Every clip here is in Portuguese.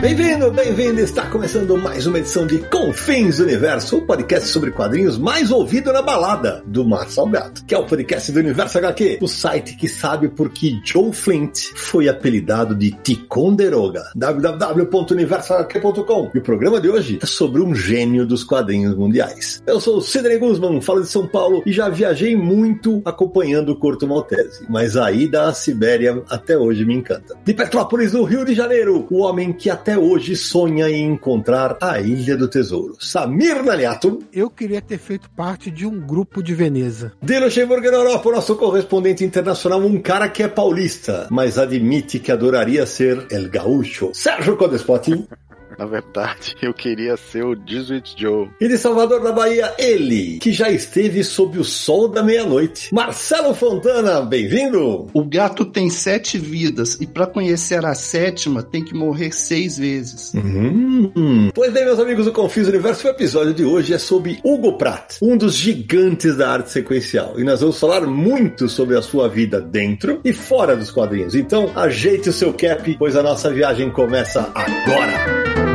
Bem-vindo, bem-vindo! Está começando mais uma edição de Confins Universo, o podcast sobre quadrinhos mais ouvido na balada do Mar Salgado, que é o podcast do Universo HQ, o site que sabe por que Joe Flint foi apelidado de Ticonderoga. www.universohq.com. E o programa de hoje é sobre um gênio dos quadrinhos mundiais. Eu sou o Sidney Guzman, falo de São Paulo e já viajei muito acompanhando o Corto Maltese, mas a ida à Sibéria até hoje me encanta. De Petrópolis, no Rio de Janeiro, o homem que até hoje sonha em encontrar a Ilha do Tesouro. Samir Naliato. Eu queria ter feito parte de um grupo de Veneza. De Luxemburgo na Europa, nosso correspondente internacional, um cara que é paulista, mas admite que adoraria ser El Gaúcho. Sérgio Codespot. Na verdade, eu queria ser o Jesuit Joe. E de Salvador da Bahia, ele, que já esteve sob o sol da meia-noite. Marcelo Fontana, bem-vindo! O gato tem sete vidas e para conhecer a sétima tem que morrer seis vezes. Hum. Pois bem, meus amigos do Confis Universo, o episódio de hoje é sobre Hugo Pratt, um dos gigantes da arte sequencial. E nós vamos falar muito sobre a sua vida dentro e fora dos quadrinhos. Então, ajeite o seu cap, pois a nossa viagem começa agora.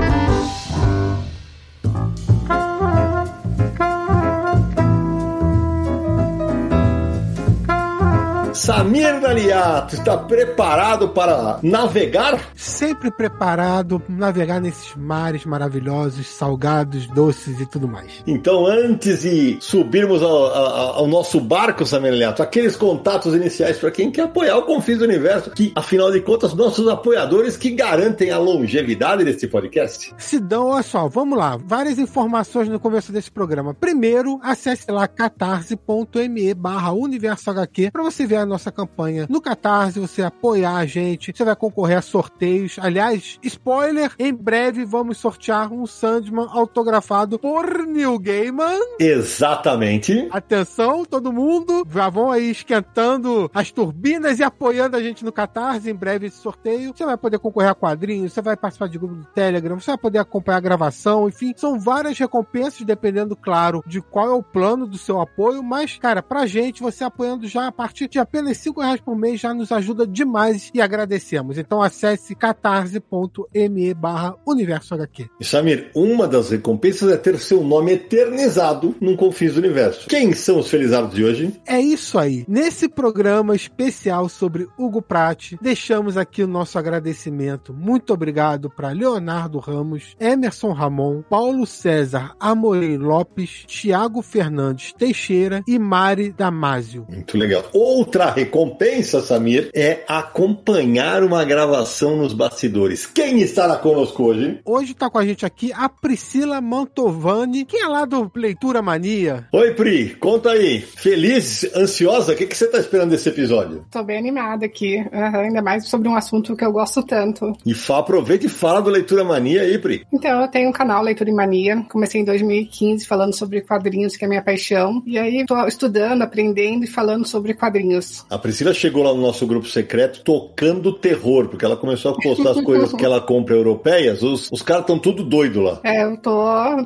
Samir Daliato está preparado para navegar? Sempre preparado para navegar nesses mares maravilhosos, salgados, doces e tudo mais. Então, antes de subirmos ao, ao, ao nosso barco, Samir Daliato, aqueles contatos iniciais para quem quer apoiar o Confins do Universo, que, afinal de contas, nossos apoiadores que garantem a longevidade desse podcast. Sidão, olha só, vamos lá. Várias informações no começo desse programa. Primeiro, acesse lá catarse.me barra universo HQ para você ver a nossa campanha no Catarse, você apoiar a gente, você vai concorrer a sorteios. Aliás, spoiler, em breve vamos sortear um Sandman autografado por Neil Gaiman. Exatamente. Atenção, todo mundo, já vão aí esquentando as turbinas e apoiando a gente no Catarse. Em breve esse sorteio. Você vai poder concorrer a quadrinhos, você vai participar de grupo do Telegram, você vai poder acompanhar a gravação, enfim, são várias recompensas, dependendo, claro, de qual é o plano do seu apoio. Mas, cara, pra gente, você apoiando já a partir de apenas 5 reais por mês já nos ajuda demais e agradecemos. Então acesse catarse.me barra universo HQ. E Samir, uma das recompensas é ter seu nome eternizado num Confins do Universo. Quem são os felizados de hoje? É isso aí. Nesse programa especial sobre Hugo Pratt, deixamos aqui o nosso agradecimento. Muito obrigado para Leonardo Ramos, Emerson Ramon, Paulo César Amorei Lopes, Tiago Fernandes Teixeira e Mari Damásio. Muito legal. Outra recompensa, Samir, é acompanhar uma gravação nos bastidores. Quem estará conosco hoje? Hoje está com a gente aqui a Priscila Mantovani, que é lá do Leitura Mania. Oi, Pri, conta aí. Feliz, ansiosa? O que, que você está esperando desse episódio? Tô bem animada aqui, uhum, ainda mais sobre um assunto que eu gosto tanto. E fa, aproveita e fala do Leitura Mania aí, Pri. Então, eu tenho um canal Leitura Mania, comecei em 2015 falando sobre quadrinhos, que é minha paixão, e aí tô estudando, aprendendo e falando sobre quadrinhos. A Priscila chegou lá no nosso grupo secreto tocando terror, porque ela começou a postar as coisas que ela compra europeias, os, os caras estão tudo doido lá. É, eu tô,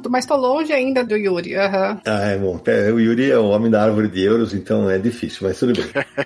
mas tô longe ainda do Yuri, aham. Uhum. Ah, é bom. É, o Yuri é o homem da árvore de euros, então é difícil, mas tudo bem.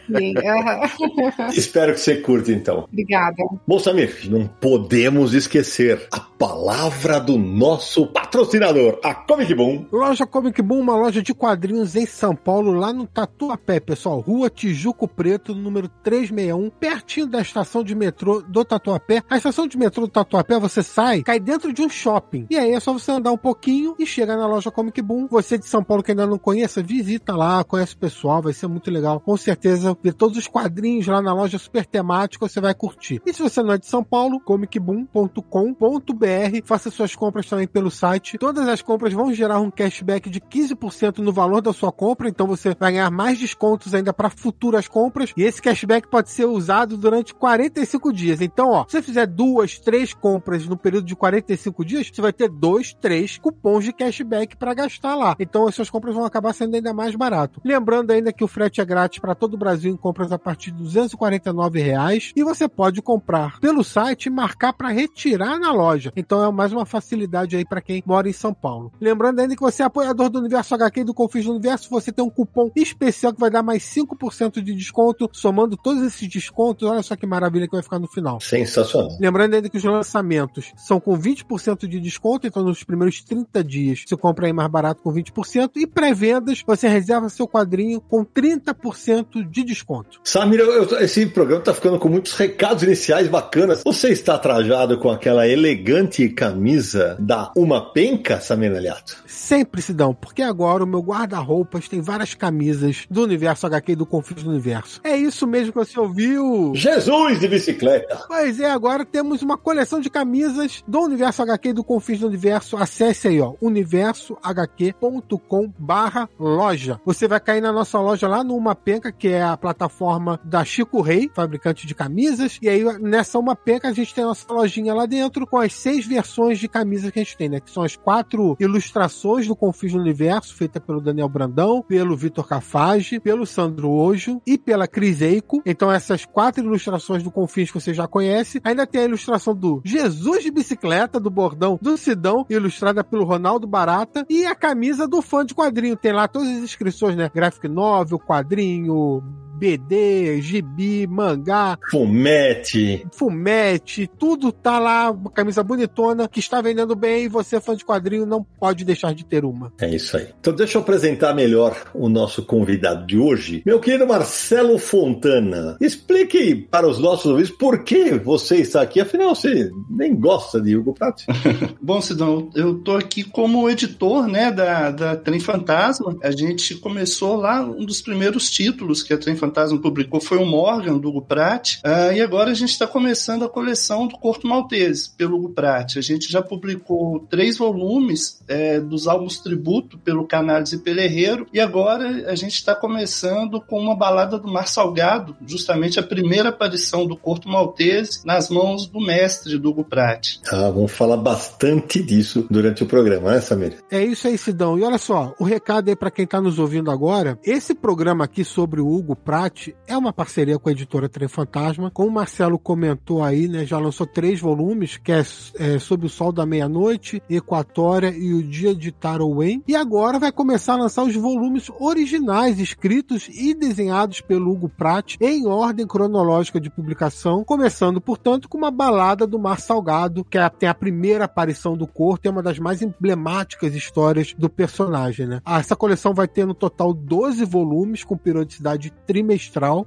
Sim, uhum. Espero que você curta, então. Obrigada. Bom, Samir, não podemos esquecer a palavra do nosso patrocinador, a Comic Boom. Loja Comic Boom, uma loja de quadrinhos em São Paulo, lá no Tatuapé, pessoal. Rua Tijuco Preto, número 361, pertinho da estação de metrô do Tatuapé. A estação de metrô do Tatuapé, você sai, cai dentro de um shopping. E aí é só você andar um pouquinho e chega na loja Comic Boom. Você de São Paulo que ainda não conheça, visita lá, conhece o pessoal, vai ser muito legal. Com certeza, ver todos os quadrinhos lá na loja super temática, você vai curtir. E se você não é de São Paulo, comicboom.com.br, faça suas compras também pelo site. Todas as compras vão gerar um cashback de 15% no valor da sua compra, então você vai ganhar mais descontos ainda para futuras suas compras e esse cashback pode ser usado durante 45 dias. Então, ó, se você fizer duas, três compras no período de 45 dias, você vai ter dois, três cupons de cashback para gastar lá. Então, as suas compras vão acabar sendo ainda mais barato. Lembrando ainda que o frete é grátis para todo o Brasil em compras a partir de 249 reais e você pode comprar pelo site e marcar para retirar na loja. Então, é mais uma facilidade aí para quem mora em São Paulo. Lembrando ainda que você é apoiador do Universo HQ do Confis do Universo, você tem um cupom especial que vai dar mais 5% de desconto, somando todos esses descontos. Olha só que maravilha que vai ficar no final. Sensacional. Lembrando ainda que os lançamentos são com 20% de desconto, então nos primeiros 30 dias você compra aí mais barato com 20%, e pré-vendas você reserva seu quadrinho com 30% de desconto. Samir, eu- eu- esse programa tá ficando com muitos recados iniciais bacanas. Você está trajado com aquela elegante camisa da Uma Penca, Samir Aliato? Sempre se dão, porque agora o meu guarda-roupas tem várias camisas do universo HQ e do Confins do Universo. É isso mesmo que você ouviu. Jesus de bicicleta! Pois é, agora temos uma coleção de camisas do Universo HQ e do Confins do Universo. Acesse aí, ó, universohq.com barra loja. Você vai cair na nossa loja lá no Uma Penca, que é a plataforma da Chico Rei, fabricante de camisas. E aí, nessa Uma Penca, a gente tem a nossa lojinha lá dentro com as seis versões de camisas que a gente tem, né? Que são as quatro ilustrações do Confins do Universo, feita pelo Daniel Brandão, pelo Vitor Cafage, pelo Sandro Ojo e pela Cris Eico. Então, essas quatro ilustrações do Confins que você já conhece. Ainda tem a ilustração do Jesus de bicicleta, do bordão do Sidão, ilustrada pelo Ronaldo Barata. E a camisa do fã de quadrinho. Tem lá todas as inscrições, né? Graphic novel, quadrinho, BD, gibi, mangá, Fumete! fumete, tudo tá lá, uma camisa bonitona que está vendendo bem e você, fã de quadrinho, não pode deixar de ter uma. É isso aí. Então deixa eu apresentar melhor o nosso convidado de hoje. Meu querido Marcelo Fontana, explique para os nossos ouvintes por que você está aqui. Afinal, você nem gosta de Hugo Pratt. Bom, Sidão, eu tô aqui como editor, né, da, da Trem Fantasma. A gente começou lá, um dos primeiros títulos que a Trem Fantasma publicou foi o Morgan, do Hugo Pratt. Ah, e agora a gente está começando a coleção do Corto Maltese, pelo Hugo Pratt. A gente já publicou três volumes é, dos álbuns tributo pelo Canales e pelo Herreiro. E agora a gente está começando com uma balada do Mar Salgado, justamente a primeira aparição do Corto Maltese nas mãos do mestre do Hugo Pratt. Ah, vamos falar bastante disso durante o programa, né, Samir? É isso aí, Sidão. E olha só, o recado aí para quem tá nos ouvindo agora, esse programa aqui sobre o Hugo Pratt é uma parceria com a editora Trem Fantasma. Como o Marcelo comentou aí, né, já lançou três volumes, que é, é Sob o Sol da Meia-Noite, Equatória e O Dia de Tarowen. E agora vai começar a lançar os volumes originais, escritos e desenhados pelo Hugo Pratt, em ordem cronológica de publicação, começando, portanto, com uma balada do Mar Salgado, que é, tem a primeira aparição do Corto é uma das mais emblemáticas histórias do personagem, né? Ah, Essa coleção vai ter no total 12 volumes com periodicidade trimestral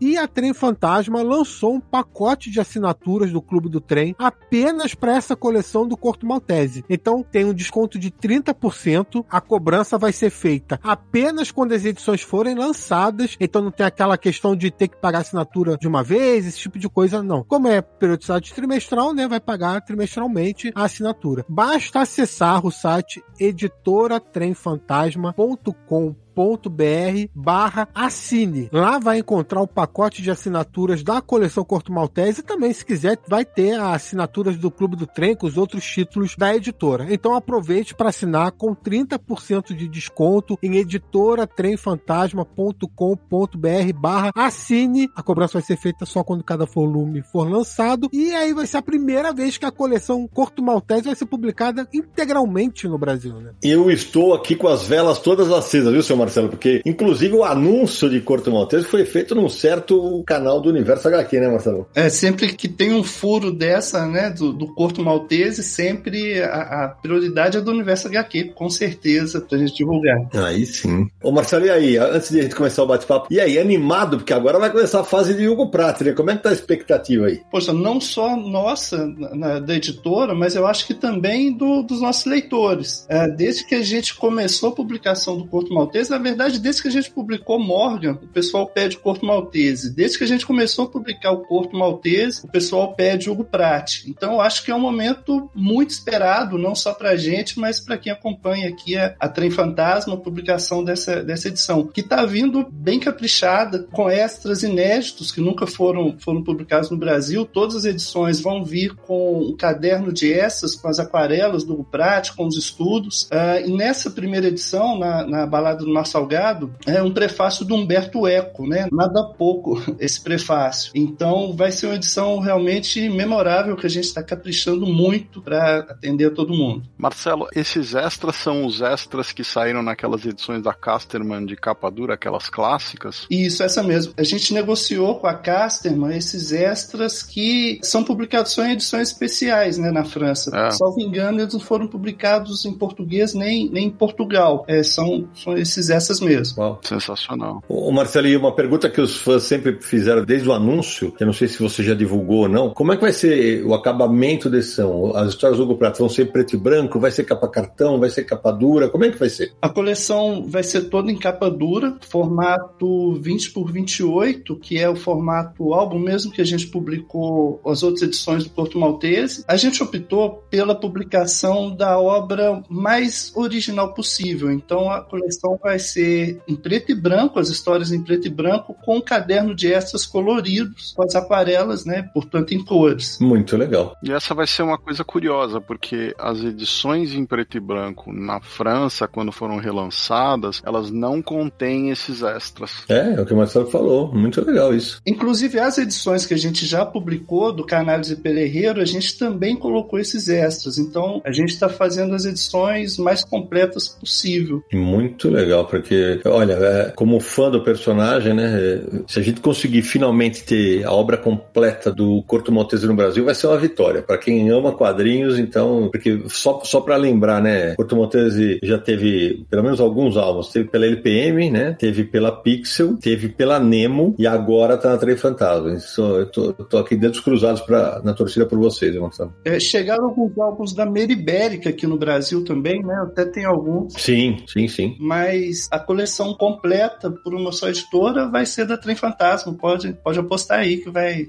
e a Trem Fantasma lançou um pacote de assinaturas do Clube do Trem apenas para essa coleção do Corto Maltese. Então tem um desconto de 30%, a cobrança vai ser feita apenas quando as edições forem lançadas, então não tem aquela questão de ter que pagar assinatura de uma vez, esse tipo de coisa, não. Como é periodicidade trimestral, né, vai pagar trimestralmente a assinatura. Basta acessar o site editoratremfantasma.com barra assine. Lá vai encontrar o pacote de assinaturas da coleção Corto Maltese e também, se quiser, vai ter as assinaturas do Clube do Trem com os outros títulos da editora. Então aproveite para assinar com 30% de desconto em editoratremfantasma.com.br barra assine. A cobrança vai ser feita só quando cada volume for lançado e aí vai ser a primeira vez que a coleção Corto Maltese vai ser publicada integralmente no Brasil, né? Eu estou aqui com as velas todas acesas, viu, seu Marcelo? Porque, inclusive, o anúncio de Corto Maltese foi feito num certo canal do Universo HQ, né, Marcelo? É, sempre que tem um furo dessa, né, do, do Corto Maltese, sempre a, a prioridade é do Universo HQ, com certeza, pra gente divulgar. Aí sim. Ô, Marcelo, e aí? Antes de a gente começar o bate-papo, e aí, animado? Porque agora vai começar a fase de Hugo Pratt, né? Como é que tá a expectativa aí? Poxa, não só nossa, na, da editora, mas eu acho que também do, dos nossos leitores. É, desde que a gente começou a publicação do Corto Maltese, na verdade, desde que a gente publicou Morgan, o pessoal pede Corto Maltese. Desde que a gente começou a publicar o Corto Maltese, o pessoal pede Hugo Pratt. Então, eu acho que é um momento muito esperado, não só para a gente, mas para quem acompanha aqui a, a Trem Fantasma, a publicação dessa, dessa edição, que está vindo bem caprichada, com extras inéditos que nunca foram, foram publicados no Brasil. Todas as edições vão vir com um caderno de extras, com as aquarelas do Hugo Pratt, com os estudos. Uh, e nessa primeira edição, na, na Balada do Mar Salgado, é um prefácio do Humberto Eco, né? Nada pouco esse prefácio. Então, vai ser uma edição realmente memorável que a gente está caprichando muito para atender a todo mundo. Marcelo, esses extras são os extras que saíram naquelas edições da Casterman de capa dura, aquelas clássicas? Isso, essa mesmo. A gente negociou com a Casterman esses extras que são publicados só em edições especiais, né, na França. É. Salvo engano, eles não foram publicados em português nem, nem em Portugal. É, são, são esses extras mesmo. Uau. Sensacional. Ô, Marcelo, e uma pergunta que os fãs sempre fizeram desde o anúncio, que eu não sei se você já divulgou ou não, como é que vai ser o acabamento da edição? As histórias do Hugo Prato vão ser preto e branco? Vai ser capa cartão? Vai ser capa dura? Como é que vai ser? A coleção vai ser toda em capa dura, formato 20 por 28, que é o formato álbum mesmo que a gente publicou as outras edições do Porto Maltese. A gente optou pela publicação da obra mais original possível. Então a coleção vai ser em preto e branco, as histórias em preto e branco, com um caderno de extras coloridos, com as aquarelas, né? Portanto, em cores. Muito legal. E essa vai ser uma coisa curiosa, porque as edições em preto e branco na França, quando foram relançadas, elas não contêm esses extras. É, é o que o Marcelo falou. Muito legal isso. Inclusive, as edições que a gente já publicou do Canales de Herreiro, a gente também colocou esses extras. Então, a gente está fazendo as edições mais completas possível. Muito legal, porque, olha, é, como fã do personagem, né? Se a gente conseguir finalmente ter a obra completa do Corto Maltese no Brasil, vai ser uma vitória. Para quem ama quadrinhos, então, porque só, só para lembrar, né? Corto Maltese já teve pelo menos alguns álbuns. Teve pela LPM, né? Teve pela Pixel, teve pela Nemo e agora tá na Trem Fantasma. Isso, eu tô, eu tô aqui dedos cruzados pra, na torcida por vocês, Gonçalo. É, chegaram alguns álbuns da Meribérica aqui no Brasil também, né? Até tem alguns. Sim, sim, sim. Mas a coleção completa por uma só editora vai ser da Trem Fantasma. Pode, pode apostar aí que vai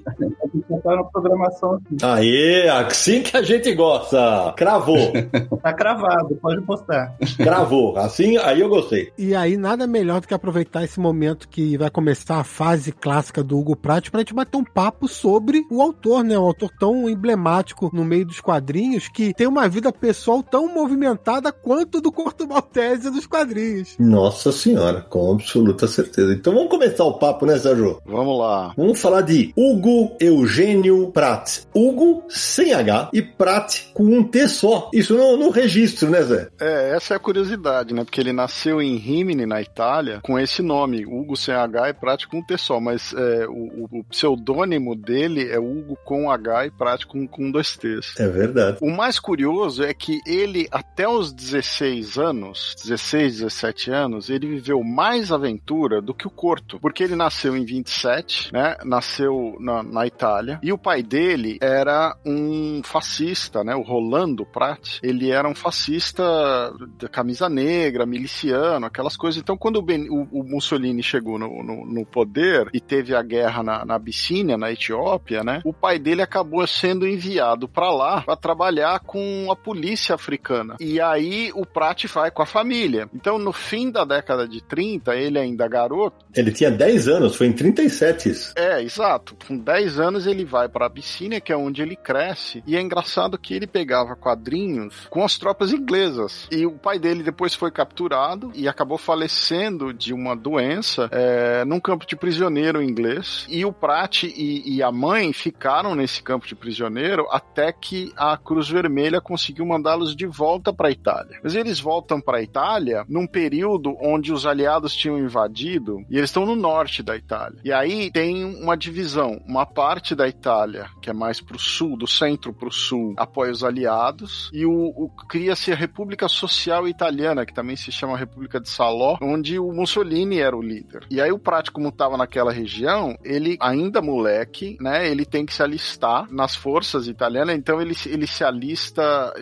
na programação aqui. Aê, assim que a gente gosta. Cravou. tá cravado, pode postar. Cravou. Assim, aí eu gostei. E aí, nada melhor do que aproveitar esse momento que vai começar a fase clássica do Hugo Pratt pra gente bater um papo sobre o autor, né? Um autor tão emblemático no meio dos quadrinhos que tem uma vida pessoal tão movimentada quanto do Corto Maltese dos quadrinhos. Nossa senhora, com absoluta certeza. Então vamos começar o papo, né, Sérgio? Vamos lá. Vamos falar de Hugo Eugênio Pratt. Hugo sem H e Pratt com um T só. Isso no, no registro, né, Zé? É, essa é a curiosidade, né? Porque ele nasceu em Rimini, na Itália, com esse nome, Hugo sem H e Pratt com um T só. Mas é, o, o, pseudônimo dele é Hugo com H e Pratt com, com dois T's. É verdade. O mais curioso é que ele, até os 16 anos, 16, 17 anos, ele viveu mais aventura do que o Corto. Porque ele nasceu em 27, né? Nasceu na, na Itália. E o pai dele era um fascista, né? O Rolando Pratt. Ele era um fascista da camisa negra, miliciano, aquelas coisas. Então, quando o, ben, o, o Mussolini chegou no, no, no, poder e teve a guerra na, na Abissínia, na Etiópia, né? O pai dele acabou sendo enviado para lá para trabalhar com a polícia africana. E aí o Pratt vai com a família. Então, no fim da década de 30, ele ainda garoto. Ele tinha 10 anos, foi em 37 isso. É, exato. Com 10 anos ele vai para Abissínia, que é onde ele cresce. E é engraçado que ele pegava quadrinhos com as tropas inglesas. E o pai dele depois foi capturado e acabou falecendo de uma doença é, num campo de prisioneiro inglês. E o Pratt e, e a mãe ficaram nesse campo de prisioneiro até que a Cruz Vermelha conseguiu mandá-los de volta para a Itália. Mas eles voltam para a Itália num período onde os aliados tinham invadido e eles estão no norte da Itália. E aí tem uma divisão. Uma parte da da Itália, que é mais para o sul, do centro para o sul, apoia os aliados, e o, o cria-se a República Social Italiana, que também se chama República de Saló, onde o Mussolini era o líder. E aí o Prati, como estava naquela região, ele ainda moleque, né? Ele tem que se alistar nas forças italianas, então ele, ele se alista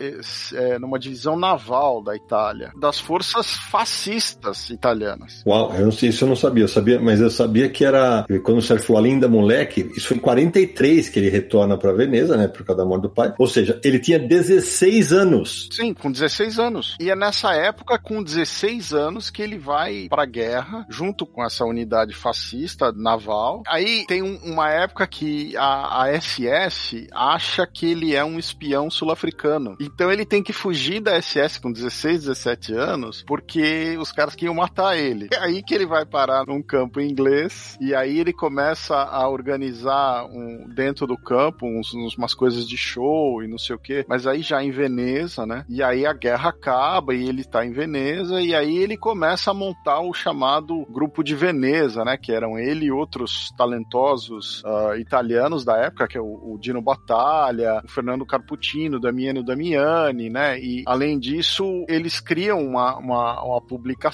é, numa divisão naval da Itália, das forças fascistas italianas. Uau, eu não sei, isso eu não sabia, eu sabia, mas eu sabia que era quando o Sérgio falou ainda moleque, isso foi em 43 que ele retorna para Veneza, né, por causa da morte do pai. Ou seja, ele tinha 16 anos. Sim, com 16 anos. E é nessa época, com 16 anos, que ele vai para a guerra, junto com essa unidade fascista naval. Aí tem um, uma época que a, a SS acha que ele é um espião sul-africano. Então ele tem que fugir da SS com 16, 17 anos, porque os caras queriam matar ele. É aí que ele vai parar num campo inglês, e aí ele começa a organizar um, dentro do campo uns, umas coisas de show e não sei o que, mas aí já em Veneza, né? E aí a guerra acaba e ele tá em Veneza, e aí ele começa a montar o chamado Grupo de Veneza, né? Que eram ele e outros talentosos uh, italianos da época, que é o, o, Dino Battaglia, o Fernando Carputino, Damiano Damiani, né? E além disso, eles criam uma, uma, uma publicação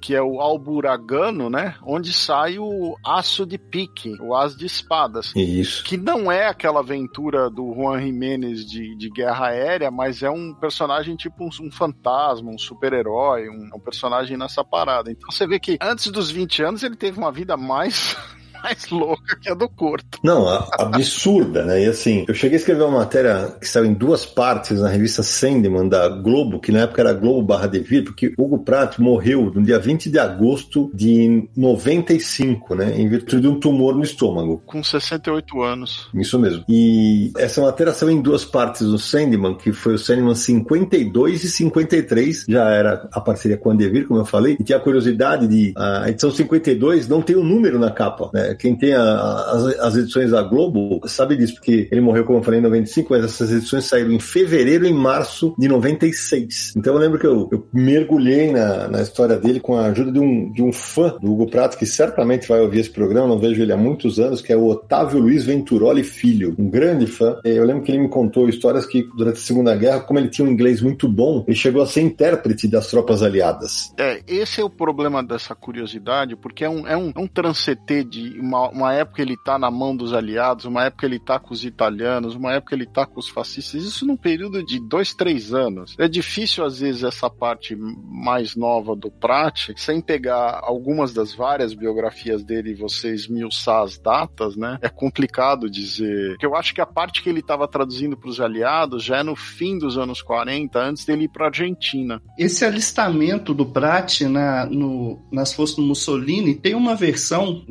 que é o Alburagano, né? Onde sai o Aço de Pique, o As de Espadas. Isso. Que não é aquela aventura do Juan Jiménez de, de guerra aérea, mas é um personagem tipo um, um fantasma, um super-herói, um, um personagem nessa parada. Então você vê que antes dos 20 anos ele teve uma vida mais mais louca que a do Corto. Não, absurda, né? E assim, eu cheguei a escrever uma matéria que saiu em duas partes na revista Sandman da Globo, que na época era Globo barra Devir, porque Hugo Pratt morreu no dia 20 de agosto de 95, né? Em virtude de um tumor no estômago. Com 68 anos. Isso mesmo. E essa matéria saiu em duas partes do Sandman, que foi o Sandman 52 e 53, já era a parceria com a Devir, como eu falei, e tinha a curiosidade de a edição 52 não tem o um número na capa, né? Quem tem a, as, as, edições da Globo sabe disso, porque ele morreu, como eu falei, em 95, mas essas edições saíram em fevereiro e março de 96. Então eu lembro que eu, eu mergulhei na, na história dele com a ajuda de um, de um fã do Hugo Prato, que certamente vai ouvir esse programa, não vejo ele há muitos anos, que é o Otávio Luiz Venturoli Filho, um grande fã. Eu lembro que ele me contou histórias que durante a Segunda Guerra, como ele tinha um inglês muito bom, ele chegou a ser intérprete das tropas aliadas. É, esse é o problema dessa curiosidade, porque é um, é um, é um transcetê de uma, uma época ele tá na mão dos aliados, uma época ele tá com os italianos, uma época ele tá com os fascistas, isso num período de dois, três anos. É difícil, às vezes, essa parte mais nova do Prat, sem pegar algumas das várias biografias dele e você esmiuçar as datas, né? É complicado dizer. Porque eu acho que a parte que ele estava traduzindo para os aliados já é no fim dos anos 40, antes dele ir para Argentina. Esse alistamento do Prat na, no, nas forças do Mussolini tem uma versão,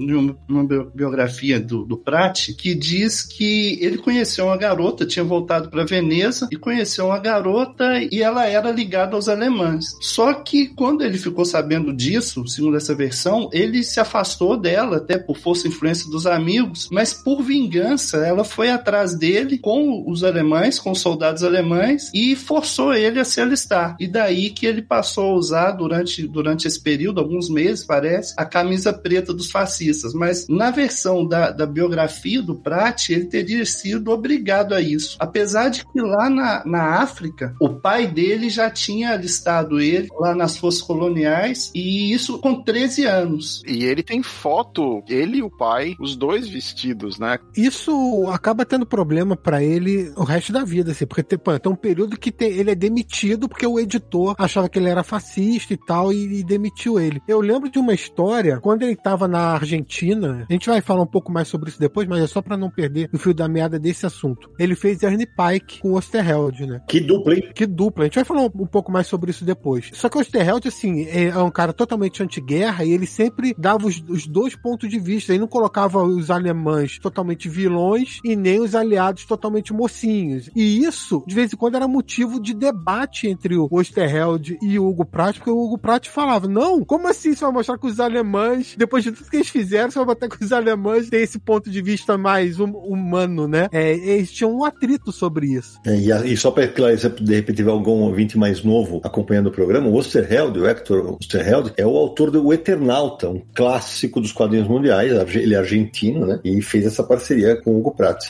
uma biografia do, do Prati, que diz que ele conheceu uma garota, tinha voltado para Veneza e conheceu uma garota e ela era ligada aos alemães. Só que quando ele ficou sabendo disso, segundo essa versão, ele se afastou dela, até por força e influência dos amigos, mas por vingança, ela foi atrás dele com os alemães, com os soldados alemães e forçou ele a se alistar. E daí que ele passou a usar durante, durante esse período, alguns meses, parece, a camisa preta dos fascistas. Mas na versão da, da biografia do Prat, ele teria sido obrigado a isso. Apesar de que lá na, na África, o pai dele já tinha alistado ele lá nas forças coloniais, e isso com 13 anos. E ele tem foto, ele e o pai, os dois vestidos, né? Isso acaba tendo problema para ele o resto da vida, assim, porque tem, tem um período que tem, ele é demitido porque o editor achava que ele era fascista e tal, e, e demitiu ele. Eu lembro de uma história, quando ele estava na Argentina, a gente vai falar um pouco mais sobre isso depois, mas é só para não perder o fio da meada desse assunto. Ele fez Ernie Pike com Osterheld, né? Que dupla, hein? Que dupla. A gente vai falar um, um pouco mais sobre isso depois. Só que o Osterheld, assim, é um cara totalmente anti-guerra e ele sempre dava os, os, dois pontos de vista. Ele não colocava os alemães totalmente vilões e nem os aliados totalmente mocinhos. E isso, de vez em quando, era motivo de debate entre o Osterheld e o Hugo Pratt, porque o Hugo Pratt falava: Não, como assim você vai mostrar que os alemães, depois de tudo que eles fizeram, você vai até os alemães têm esse ponto de vista mais hum, humano, né? É, eles tinham um atrito sobre isso. É, e, a, e, só para esclarecer, de repente tiver algum ouvinte mais novo acompanhando o programa, o Osterheld, o Hector Osterheld, é o autor do O Eternauta, um clássico dos quadrinhos mundiais, ele é argentino, né? E fez essa parceria com o Hugo Pratt.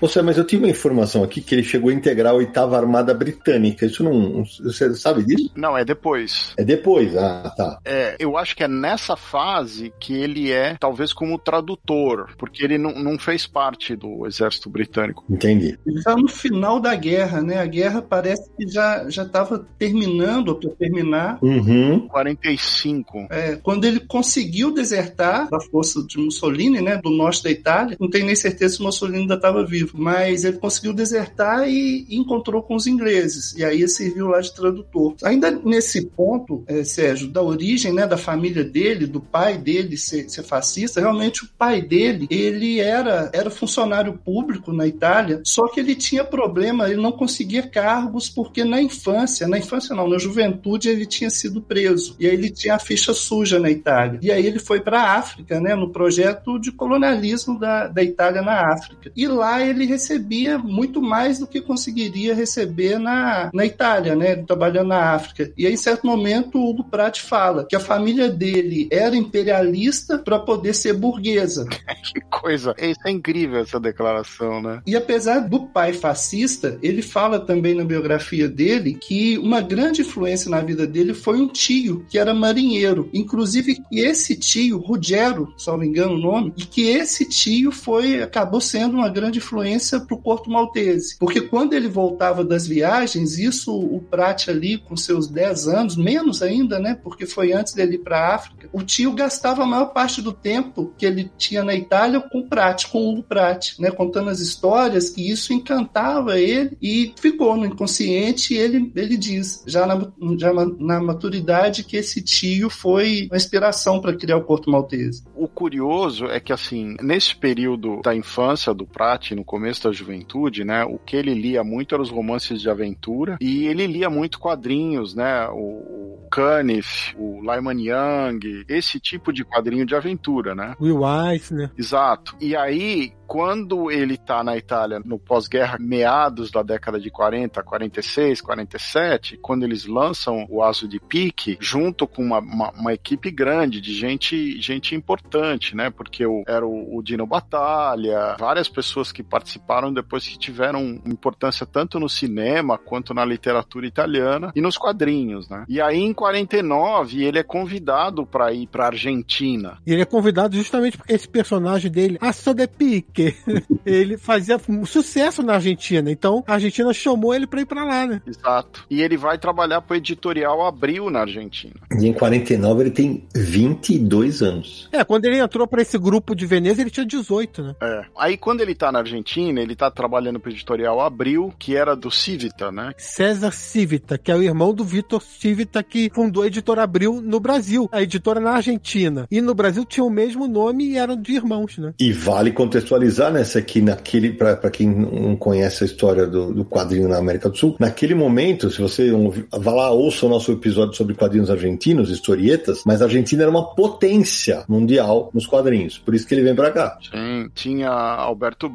Você, mas eu tinha uma informação aqui que ele chegou a integrar a oitava armada britânica. Isso não. Você sabe disso? Não, é depois. É depois, ah, tá. É, eu acho que é nessa fase que ele é, talvez, como tradutor, porque ele não, não fez parte do exército britânico. Entendi. Ele está no final da guerra, né? A guerra parece que já já estava terminando, ou para terminar. Uhum. 45. É, quando ele conseguiu desertar da força de Mussolini, né? Do norte da Itália, não tenho nem certeza se Mussolini ainda estava vivo mas ele conseguiu desertar e encontrou com os ingleses, e aí serviu lá de tradutor. Ainda nesse ponto, é, Sérgio, da origem, né, da família dele, do pai dele ser, ser, fascista, realmente o pai dele, ele era, era funcionário público na Itália, só que ele tinha problema, ele não conseguia cargos porque na infância, na infância não, na juventude ele tinha sido preso, e aí ele tinha a ficha suja na Itália. E aí ele foi para a África, né, no projeto de colonialismo da, da Itália na África. E lá ele ele recebia muito mais do que conseguiria receber na, na Itália, né? Trabalhando na África. E aí, em certo momento, o Hugo Pratt fala que a família dele era imperialista para poder ser burguesa. que coisa. Isso é incrível, essa declaração, né? E apesar do pai fascista, ele fala também na biografia dele que uma grande influência na vida dele foi um tio que era marinheiro. Inclusive, que esse tio, Ruggiero, se não me engano o nome, e que esse tio foi acabou sendo uma grande influência para o Porto Maltese. Porque quando ele voltava das viagens, isso o Prat ali, com seus 10 anos, menos ainda, né? Porque foi antes dele ir para a África, o tio gastava a maior parte do tempo que ele tinha na Itália com o Prat, com o Hugo Prat, né? Contando as histórias, e isso encantava ele e ficou no inconsciente. ele, ele diz, já na, já na maturidade, que esse tio foi uma inspiração para criar o Porto Maltese. O curioso é que, assim, nesse período da infância do Prat, no começo da juventude, né, o que ele lia muito eram os romances de aventura e ele lia muito quadrinhos, né, o, o Caniff, o Lyman Young, esse tipo de quadrinho de aventura, né? Will Weiss, né? Exato. E aí, quando ele está na Itália no pós-guerra, meados da década de 40, 46, 47, quando eles lançam o Aso de Pique, junto com uma, uma, uma equipe grande de gente, gente importante, né? Porque o, era o, o, Dino Batalha, várias pessoas que participaram depois que tiveram importância tanto no cinema quanto na literatura italiana e nos quadrinhos, né? E aí em 49 ele é convidado para ir para Argentina. E ele é convidado justamente porque esse personagem dele, Aso de Pique, ele fazia sucesso na Argentina. Então a Argentina chamou ele pra ir pra lá, né? Exato. E ele vai trabalhar pro editorial Abril na Argentina. E em 49 ele tem 22 anos. É, quando ele entrou para esse grupo de Veneza, ele tinha 18, né? É. Aí quando ele tá na Argentina, ele tá trabalhando pro editorial Abril, que era do Civita, né? César Civita, que é o irmão do Vitor Civita, que fundou a editora Abril no Brasil. A editora na Argentina. E no Brasil tinha o mesmo nome e eram de irmãos, né? E vale contextualizar nessa aqui, naquele, para quem não conhece a história do, do, quadrinho na América do Sul, naquele momento, se você vá lá, ouça o nosso episódio sobre quadrinhos argentinos, historietas, mas a Argentina era uma potência mundial nos quadrinhos, por isso que ele vem para cá. Sim, tinha Alberto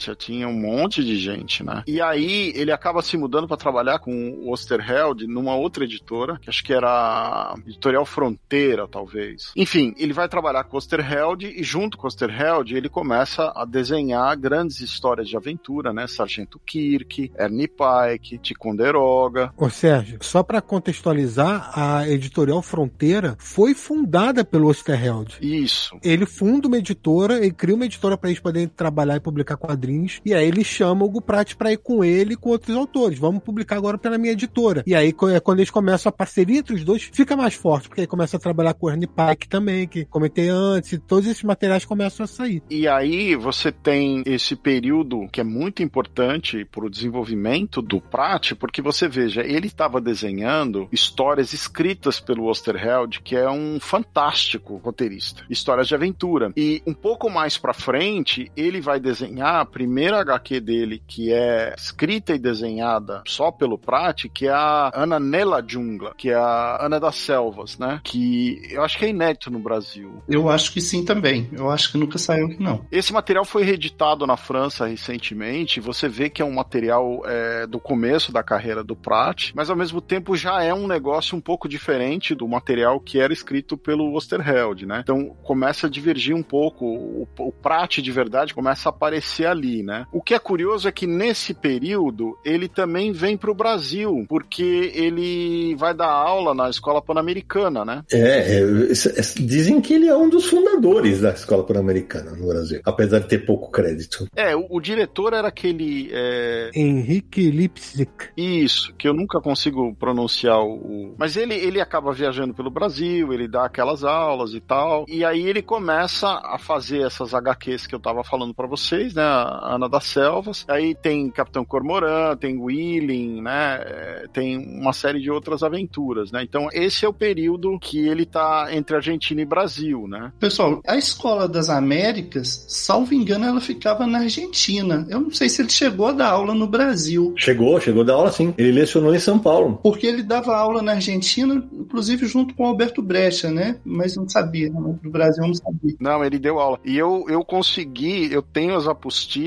Breccia, tinha um monte de gente, né? E aí ele acaba se mudando para trabalhar com o Osterheld numa outra editora, que acho que era Editorial Fronteira, talvez. Enfim, ele vai trabalhar com o Osterheld e junto com o Osterheld ele começa a desenhar grandes histórias de aventura, né? Sargento Kirk, Ernie Pike, Ticonderoga. Ô Sérgio, só para contextualizar, a editorial Fronteira foi fundada pelo Osterheld. Isso. Ele funda uma editora, ele cria uma editora para eles poderem trabalhar e publicar quadrinhos, e aí ele chama o Hugo Pratt para ir com ele e com outros autores. Vamos publicar agora pela minha editora. E aí, é quando eles começam a parceria entre os dois, fica mais forte, porque aí começa a trabalhar com o Ernie Pike também, que comentei antes, e todos esses materiais começam a sair. E aí, você tem esse período que é muito importante para o desenvolvimento do Pratt, porque você veja, ele estava desenhando histórias escritas pelo Osterheld, que é um fantástico roteirista, histórias de aventura. E um pouco mais para frente, ele vai desenhar primeira HQ dele, que é escrita e desenhada só pelo Pratt, que é a Ana Nela Jungla, que é a Ana das Selvas, né? Que eu acho que é inédito no Brasil. Eu acho que sim também. Eu acho que nunca saiu aqui, não. Esse material foi reeditado na França recentemente. Você vê que é um material é, do começo da carreira do Pratt, mas ao mesmo tempo já é um negócio um pouco diferente do material que era escrito pelo Osterheld, né? Então começa a divergir um pouco. O, o Pratt de verdade começa a aparecer ali, né? O que é curioso é que nesse período ele também vem para o Brasil, porque ele vai dar aula na escola pan-americana, né? É, é, é, dizem que ele é um dos fundadores da escola pan-americana no Brasil, apesar de ter pouco crédito. É, o, o diretor era aquele. É... Henrique Lipsic. Isso, que eu nunca consigo pronunciar o. Mas ele, ele acaba viajando pelo Brasil, ele dá aquelas aulas e tal. E aí ele começa a fazer essas HQs que eu tava falando para vocês, né? A Ana das Selvas. Aí tem Capitão Cormoran, tem Willing, né? É, tem uma série de outras aventuras, né? Então esse é o período que ele tá entre Argentina e Brasil, né? Pessoal, a Escola das Américas, salvo engano, ela ficava na Argentina. Eu não sei se ele chegou a dar aula no Brasil. Chegou, chegou a dar aula sim. Ele lecionou em São Paulo. Porque ele dava aula na Argentina, inclusive junto com Alberto Brecha, né? Mas não sabia, né? no Brasil não sabia. Não, ele deu aula. E eu, eu consegui, eu tenho as apostilas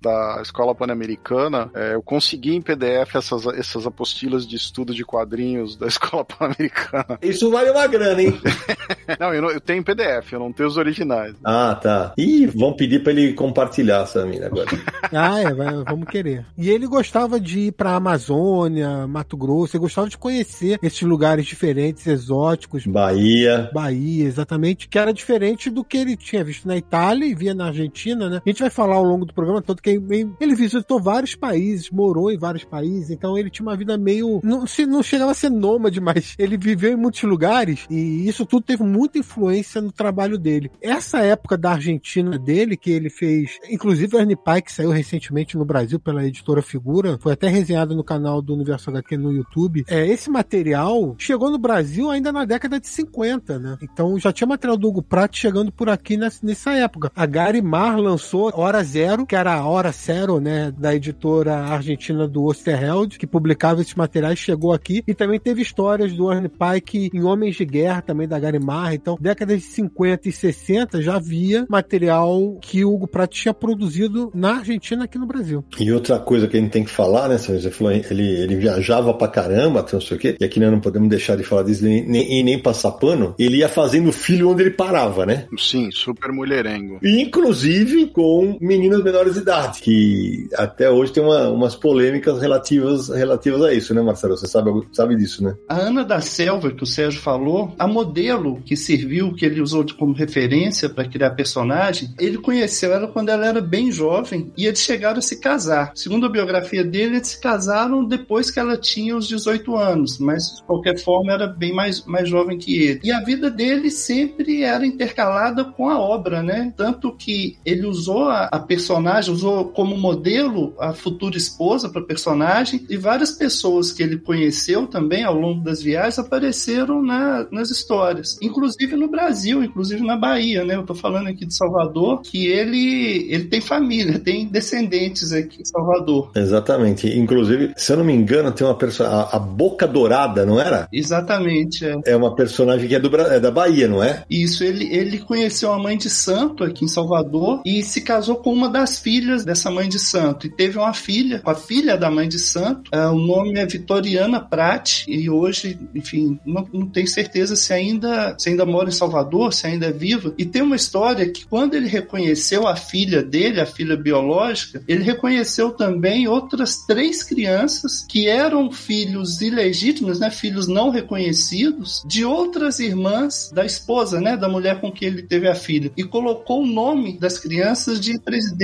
da Escola Pan-Americana, é, eu consegui em PDF essas, essas apostilas de estudo de quadrinhos da Escola Pan-Americana. Isso vale uma grana, hein? não, eu, não, eu tenho em PDF, eu não tenho os originais. Ah, tá. Ih, vão pedir pra ele compartilhar, Samir, agora. ah, é, vai, vamos querer. E ele gostava de ir pra Amazônia, Mato Grosso, ele gostava de conhecer esses lugares diferentes, exóticos. Bahia. Bahia, exatamente, que era diferente do que ele tinha visto na Itália e via na Argentina, né? A gente vai falar ao longo do programa todo que ele visitou vários países, morou em vários países, então ele tinha uma vida meio. Não, se, não chegava a ser nômade, mas ele viveu em muitos lugares e isso tudo teve muita influência no trabalho dele. Essa época da Argentina dele, que ele fez, inclusive o Ernie Pike saiu recentemente no Brasil pela editora Figura, foi até resenhado no canal do Universo HQ no YouTube. É, esse material chegou no Brasil ainda na década de 50, né? Então já tinha material do Hugo Pratt chegando por aqui nessa, nessa época. A Garimar lançou Hora Zero, que era a Hora Zero, né, da editora argentina do Osterheld, que publicava esses materiais, chegou aqui e também teve histórias do Ernie Pike em Homens de Guerra, também da Garimar. Então, décadas de 50 e 60 já havia material que o Hugo Pratt tinha produzido na Argentina aqui no Brasil. E outra coisa que a gente tem que falar, né, você falou, ele, ele viajava pra caramba, não sei o quê, e aqui nós não podemos deixar de falar disso e nem, nem passar pano, ele ia fazendo filho onde ele parava, né? Sim, super mulherengo. Inclusive com meninas menores de idade, que até hoje tem uma, umas polêmicas relativas, relativas a isso, né, Marcelo? Você sabe, sabe disso, né? A Ana da Selva, que o Sérgio falou, a modelo que serviu, que ele usou como referência para criar personagem, ele conheceu ela quando ela era bem jovem e eles chegaram a se casar. Segundo a biografia dele, eles se casaram depois que ela tinha os 18 anos, mas de qualquer forma era bem mais, mais jovem que ele. E a vida dele sempre era intercalada com a obra, né? Tanto que ele usou a, a personagem, usou como modelo a futura esposa para personagem e várias pessoas que ele conheceu também ao longo das viagens apareceram na, nas histórias, inclusive no Brasil, inclusive na Bahia, né? Eu tô falando aqui de Salvador, que ele ele tem família, tem descendentes aqui em Salvador. Exatamente. Inclusive, se eu não me engano, tem uma pessoa a, a Boca Dourada, não era? Exatamente. É. é uma personagem que é, do, é da Bahia, não é? Isso. Ele ele conheceu a mãe de santo aqui em Salvador e se casou com uma das filhas dessa mãe de santo e teve uma filha, a filha da mãe de santo. Uh, o nome é Vitoriana Prat e hoje, enfim, não, não tenho certeza se ainda se ainda mora em Salvador, se ainda é viva. E tem uma história que quando ele reconheceu a filha dele, a filha biológica, ele reconheceu também outras três crianças que eram filhos ilegítimos, né, filhos não reconhecidos de outras irmãs da esposa, né, da mulher com quem ele teve a filha, e colocou o nome das crianças de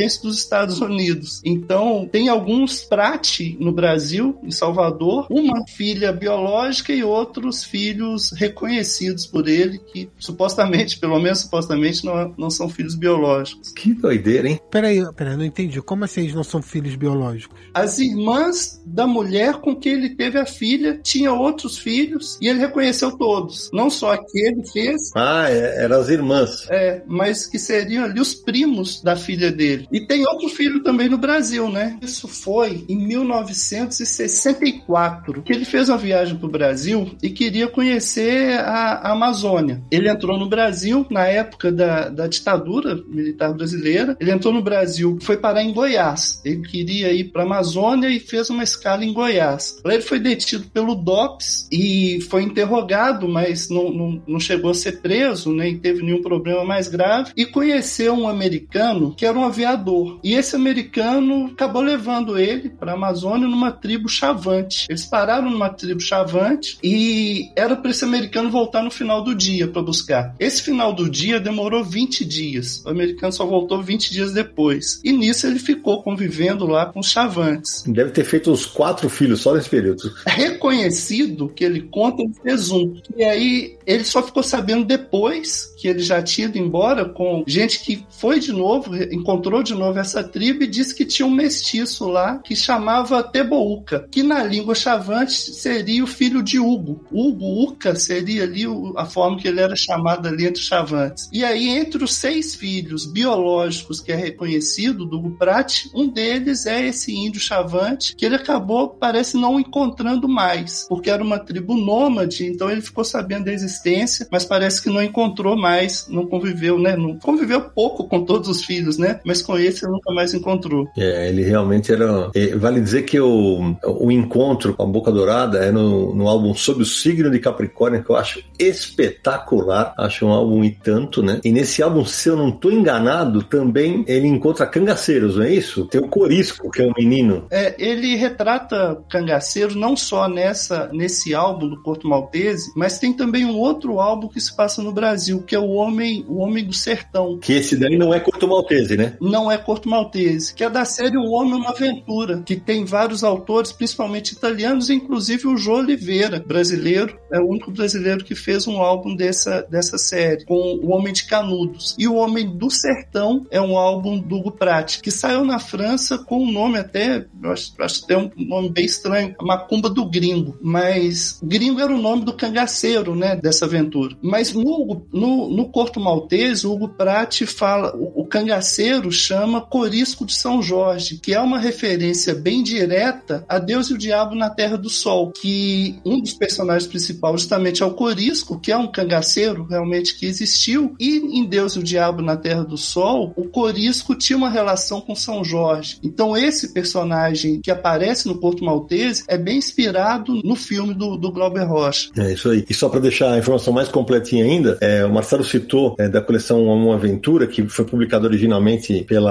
presidentes dos Estados Unidos. Então, tem alguns Prati no Brasil, em Salvador, uma filha biológica e outros filhos reconhecidos por ele que supostamente, pelo menos supostamente, não, não são filhos biológicos. Que doideira, hein? Peraí, peraí, não entendi. Como assim eles não são filhos biológicos? As irmãs da mulher com quem ele teve a filha tinham outros filhos e ele reconheceu todos. Não só aquele fez. Ah, é, eram as irmãs. É, mas que seriam ali os primos da filha dele. E tem outro filho também no Brasil, né? Isso foi em 1964, que ele fez uma viagem para o Brasil e queria conhecer a, Amazônia. Ele entrou no Brasil na época da, da ditadura militar brasileira. Ele entrou no Brasil, foi parar em Goiás. Ele queria ir para a Amazônia e fez uma escala em Goiás. Lá ele foi detido pelo DOPS e foi interrogado, mas não, não, não chegou a ser preso, nem teve nenhum problema mais grave. E conheceu um americano que era um aviador. E esse americano acabou levando ele para a Amazônia numa tribo chavante. Eles pararam numa tribo chavante e era para esse americano voltar no final do dia para buscar. Esse final do dia demorou 20 dias. O americano só voltou 20 dias depois. E nisso ele ficou convivendo lá com os chavantes. Deve ter feito uns quatro filhos só nesse período. Reconhecido que ele conta, ele fez um. E aí ele só ficou sabendo depois que ele já tinha ido embora com gente que foi de novo, encontrou de novo essa tribo e disse que tinha um mestiço lá que chamava Tebouca, que na língua chavante seria o filho de Hugo. Hugo, Uca, seria ali a forma que ele era chamado ali entre os chavantes. E aí, entre os seis filhos biológicos que é reconhecido do Hugo Pratt, um deles é esse índio chavante, que ele acabou, parece, não encontrando mais, porque era uma tribo nômade, então ele ficou sabendo da existência, mas parece que não encontrou mais, não conviveu, né? Não conviveu pouco com todos os filhos, né? Mas com esse nunca mais encontrou. É, ele realmente era. É, vale dizer que o, o encontro com a Boca Dourada é no, no álbum Sob o Signo de Capricórnio, que eu acho espetacular. Acho um álbum e tanto, né? E nesse álbum, se eu não tô enganado, também ele encontra cangaceiros, não é isso? Tem o Corisco, que é um menino. É, ele retrata cangaceiros não só nessa, nesse álbum do Porto Maltese, mas tem também um outro álbum que se passa no Brasil, que é o Homem, o Homem do Sertão. Que esse daí não é Corto Maltese, né? Não é Corto Maltese, que é da série O Homem uma Aventura, que tem vários autores, principalmente italianos, inclusive o João Oliveira, brasileiro, é o único brasileiro que fez um álbum dessa, dessa série, com O Homem de Canudos. E O Homem do Sertão é um álbum do Hugo Pratt, que saiu na França com um nome até, acho, acho até um nome bem estranho, Macumba do Gringo. Mas Gringo era o nome do cangaceiro, né, dessa aventura. Mas no, no, no Corto Maltese, o Hugo Pratt fala, o, o cangaceiro chama Corisco de São Jorge, que é uma referência bem direta a Deus e o Diabo na Terra do Sol, que um dos personagens principais justamente é o Corisco, que é um cangaceiro realmente que existiu, e em Deus e o Diabo na Terra do Sol, o Corisco tinha uma relação com São Jorge. Então esse personagem que aparece no Porto Maltese é bem inspirado no filme do, do Glauber Rocha. É isso aí. E só para deixar a informação mais completinha ainda, é, o Marcelo citou é, da coleção Uma Aventura, que foi publicada originalmente pela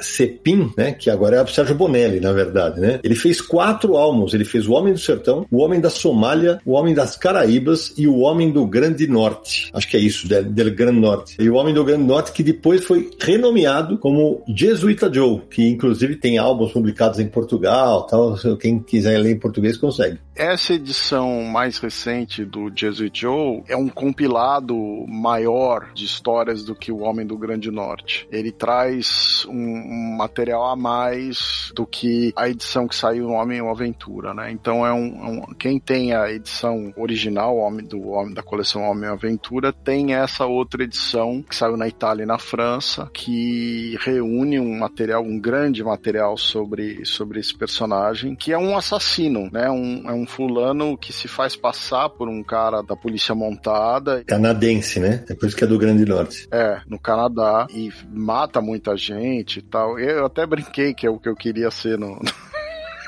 Cepim, né, que agora é a Sérgio Bonelli, na verdade, né? Ele fez quatro álbuns, ele fez O Homem do Sertão, O Homem da Somália, O Homem das Caraíbas e O Homem do Grande Norte. Acho que é isso, del, del Grande Norte. E O Homem do Grande Norte, que depois foi renomeado como Jesuita Joe, que inclusive tem álbuns publicados em Portugal, tal. Quem quiser ler em português consegue. Essa edição mais recente do Jesuit Joe é um compilado maior de histórias do que O Homem do Grande Norte. Ele traz um, material a mais do que a edição que saiu no Homem e Aventura, né? Então é um, um, quem tem a edição original Homem do Homem da coleção Homem e Aventura tem essa outra edição que saiu na Itália e na França que reúne um material, um grande material sobre sobre esse personagem que é um assassino, né? Um, é um fulano que se faz passar por um cara da polícia montada. Canadense, né? É por isso que é do Grande Norte. É, no Canadá. E mata muita gente e tal. Eu até brinquei que é o que eu queria ser no,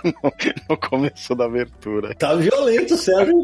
no, começo da abertura. Tá violento, Sérgio.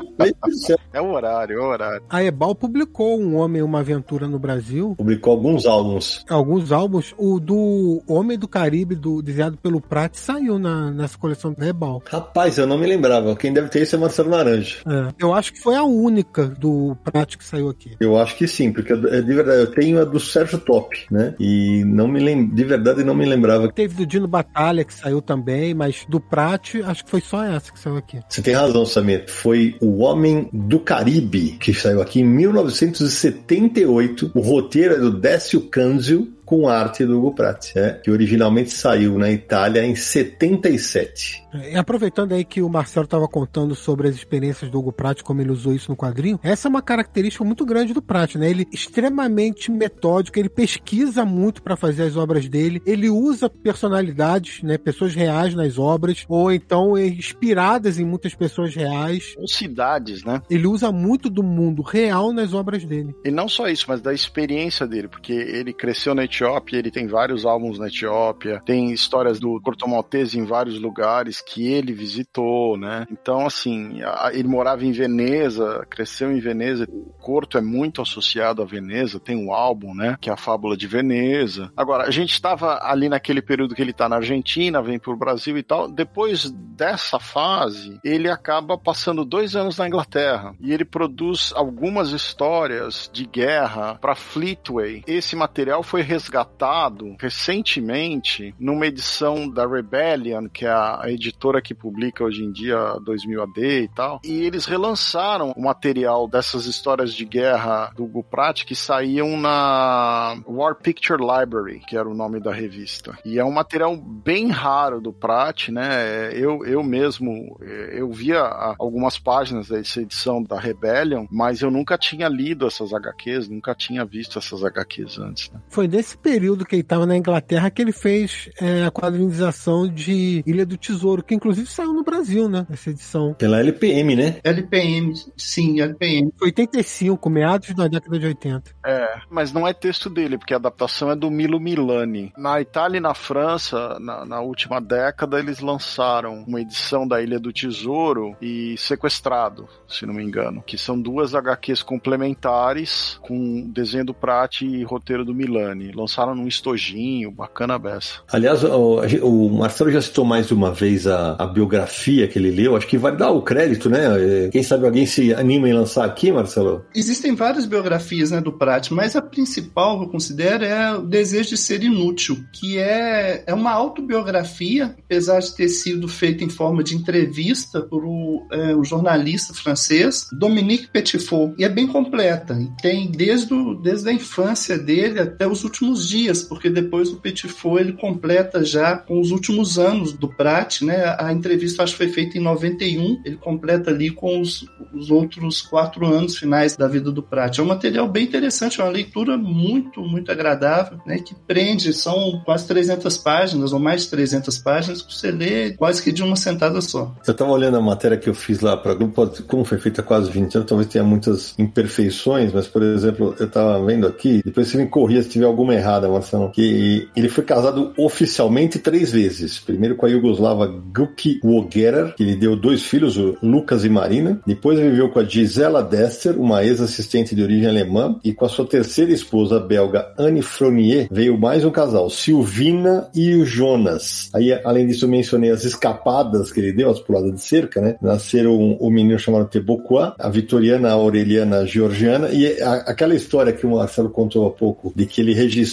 é o horário, é o horário. A Ebal publicou Um Homem Uma Aventura no Brasil. Publicou alguns álbuns. Alguns álbuns. O do Homem do Caribe, do, desenhado pelo Prat, saiu na, nessa coleção da Ebal. Rapaz, eu não me lembrava. Quem deve ter isso é Marcelo Naranja. É. Eu acho que foi a única do Prat que saiu aqui. Eu acho que sim, porque é de verdade, eu tenho a do Sérgio Top, né? E não me lem... de verdade não me lembrava. Teve do Dino Batalha que saiu também, mas do Prat acho que foi só essa que saiu aqui. Você tem razão, Samir. Foi O Homem do Caribe, que saiu aqui em 1978. O roteiro é do Décio Canzio com arte do Hugo Pratt, né? que originalmente saiu na Itália em 77. É, e aproveitando aí que o Marcelo estava contando sobre as experiências do Hugo Pratt, como ele usou isso no quadrinho, essa é uma característica muito grande do Pratt, né? Ele é extremamente metódico, ele pesquisa muito para fazer as obras dele, ele usa personalidades, né, pessoas reais nas obras, ou então inspiradas em muitas pessoas reais. Ou cidades, né? Ele usa muito do mundo real nas obras dele. E não só isso, mas da experiência dele, porque ele cresceu na Etiópia, ele tem vários álbuns na Etiópia, tem histórias do Porto Maltese em vários lugares que ele visitou, né? Então, assim, ele morava em Veneza, cresceu em Veneza. O Corto é muito associado a Veneza, tem um álbum, né? Que é a Fábula de Veneza. Agora, a gente estava ali naquele período que ele está na Argentina, vem pro Brasil e tal. Depois dessa fase, ele acaba passando dois anos na Inglaterra e ele produz algumas histórias de guerra para Fleetway. Esse material foi resgatado recentemente numa edição da Rebellion, que é a editora que publica hoje em dia 2000 AD e tal. E eles relançaram o material dessas histórias de guerra do Hugo Pratt que saíam na War Picture Library, que era o nome da revista. E é um material bem raro do Pratt, né? Eu, eu mesmo, eu via algumas páginas dessa edição da Rebellion, mas eu nunca tinha lido essas HQs, nunca tinha visto essas HQs antes. Né? Foi nesse período que ele estava na Inglaterra que ele fez é, a quadrinização de Ilha do Tesouro, que inclusive saiu no Brasil, né? Essa edição. Pela LPM, né? LPM, sim, LPM. 85, meados da década de 80. É, mas não é texto dele, porque a adaptação é do Milo Milani. Na Itália e na França, na, na última década, eles lançaram uma edição da Ilha do Tesouro e Sequestrado, se não me engano, que são duas HQs complementares com desenho do Prati e roteiro do Milani. Lançaram num estojinho, bacana beça. Aliás, o, o Marcelo já citou mais uma vez a a, biografia que ele leu, acho que vai dar o crédito, né? Quem sabe alguém se anima em lançar aqui, Marcelo? Existem várias biografias né, do Prat, mas a principal que eu considero é o Desejo de Ser Inútil, que é, é uma autobiografia, apesar de ter sido feita em forma de entrevista por o, é, o jornalista francês Dominique Petitfort, e é bem completa, e tem desde, o, desde a infância dele até os últimos dias, porque depois o Petitfort ele completa já com os últimos anos do Prat, né, a entrevista acho que foi feita em 91, ele completa ali com os, os outros quatro anos finais da vida do Prat. É um material bem interessante, é uma leitura muito, muito agradável, né, que prende, são quase 300 páginas, ou mais de 300 páginas, que você lê quase que de uma sentada só. Eu estava olhando a matéria que eu fiz lá para grupo, como foi feita quase 20 anos, talvez tenha muitas imperfeições, mas, por exemplo, eu estava vendo aqui, depois você me corria se tiver alguma errada, Marcelo, que ele foi casado oficialmente três vezes. Primeiro com a Yugoslava Guki Wogerer, que lhe deu dois filhos, o Lucas e Marina. Depois viveu com a Gisela Dester, uma ex-assistente de origem alemã, e com a sua terceira esposa belga, Anne Fronier, veio mais um casal, Silvina e o Jonas. Aí, além disso, mencionei as escapadas que ele deu, as puladas de cerca, né? Nasceram o um, menino chamado Teboqua, a Vitoriana, a Aureliana, a Georgiana, e a, aquela história que o Marcelo contou há pouco, de que ele registrou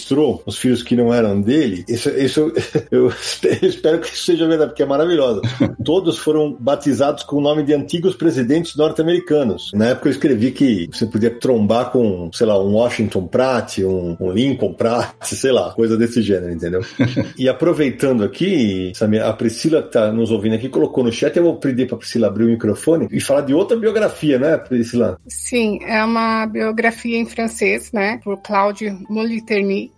os filhos que não eram dele, isso, isso eu, eu espero que isso seja verdade, porque é maravilhoso maravilhosa. Todos foram batizados com o nome de antigos presidentes norte-americanos. Na época eu escrevi que você podia trombar com, sei lá, um Washington Pratt, um, um Lincoln Pratt, sei lá, coisa desse gênero, entendeu? e aproveitando aqui, sabe, a Priscila que tá nos ouvindo aqui colocou no chat, eu vou pedir pra Priscila abrir o microfone e falar de outra biografia, né, Priscila? Sim, é uma biografia em francês, né, por Claude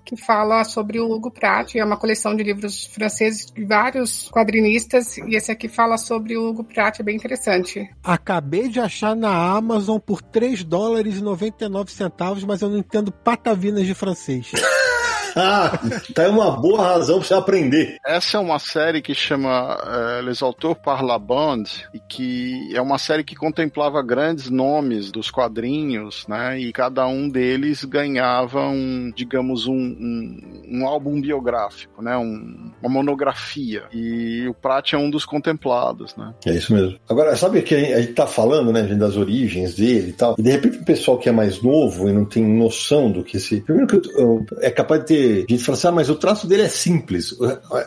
Que fala sobre o Hugo Pratt, é uma coleção de livros franceses de vários quadrinistas e esse aqui fala sobre o Hugo Pratt, é bem interessante. Acabei de achar na Amazon por 3 dólares e 99 centavos, mas eu não entendo patavinas de francês. ah, tá uma boa razão pra você aprender. Essa é uma série que chama uh, Les Auteurs par la Bande, e que é uma série que contemplava grandes nomes dos quadrinhos, né? E cada um deles ganhava um, digamos, um, um, um álbum biográfico, né? Um, uma monografia. E o Pratt é um dos contemplados, né? É isso mesmo. Agora, sabe que a gente tá falando, né, gente, das origens dele e tal, e de repente o pessoal que é mais novo e não tem noção do que se. Primeiro que eu, eu, é capaz de ter porque a gente fala assim, ah, mas o traço dele é simples.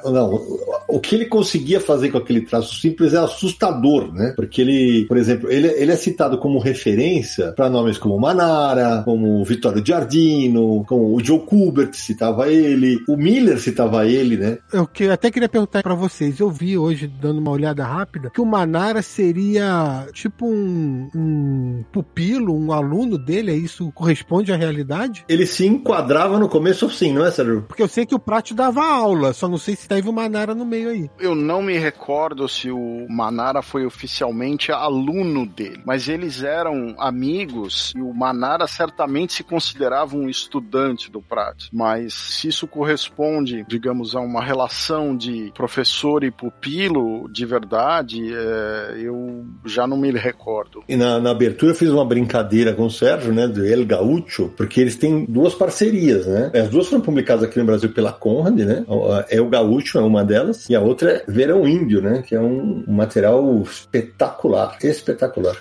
Não, o que ele conseguia fazer com aquele traço simples é assustador, né? Porque ele, por exemplo, ele, ele é citado como referência para nomes como Manara, como Vittorio Giardino, como o Joe Kubert citava ele, o Miller citava ele, né? Eu que até queria perguntar para vocês, eu vi hoje, dando uma olhada rápida, que o Manara seria tipo um, um pupilo, um aluno dele, é isso corresponde à realidade? Ele se enquadrava no começo sim, não é, Sérgio? Porque eu sei que o Pratt dava aula, só não sei se teve o Manara no meio aí. Eu não me recordo se o Manara foi oficialmente aluno dele, mas eles eram amigos e o Manara certamente se considerava um estudante do Pratt. Mas se isso corresponde, digamos, a uma relação de professor e pupilo de verdade, é, eu já não me recordo. E na, na, abertura eu fiz uma brincadeira com o Sérgio, né, do El Gaúcho, porque eles têm duas parcerias, né? As duas foram publicadas aqui no Brasil pela Conrad, né? É o Gaúcho é uma delas e a outra é Verão Índio, né? Que é um material espetacular, espetacular.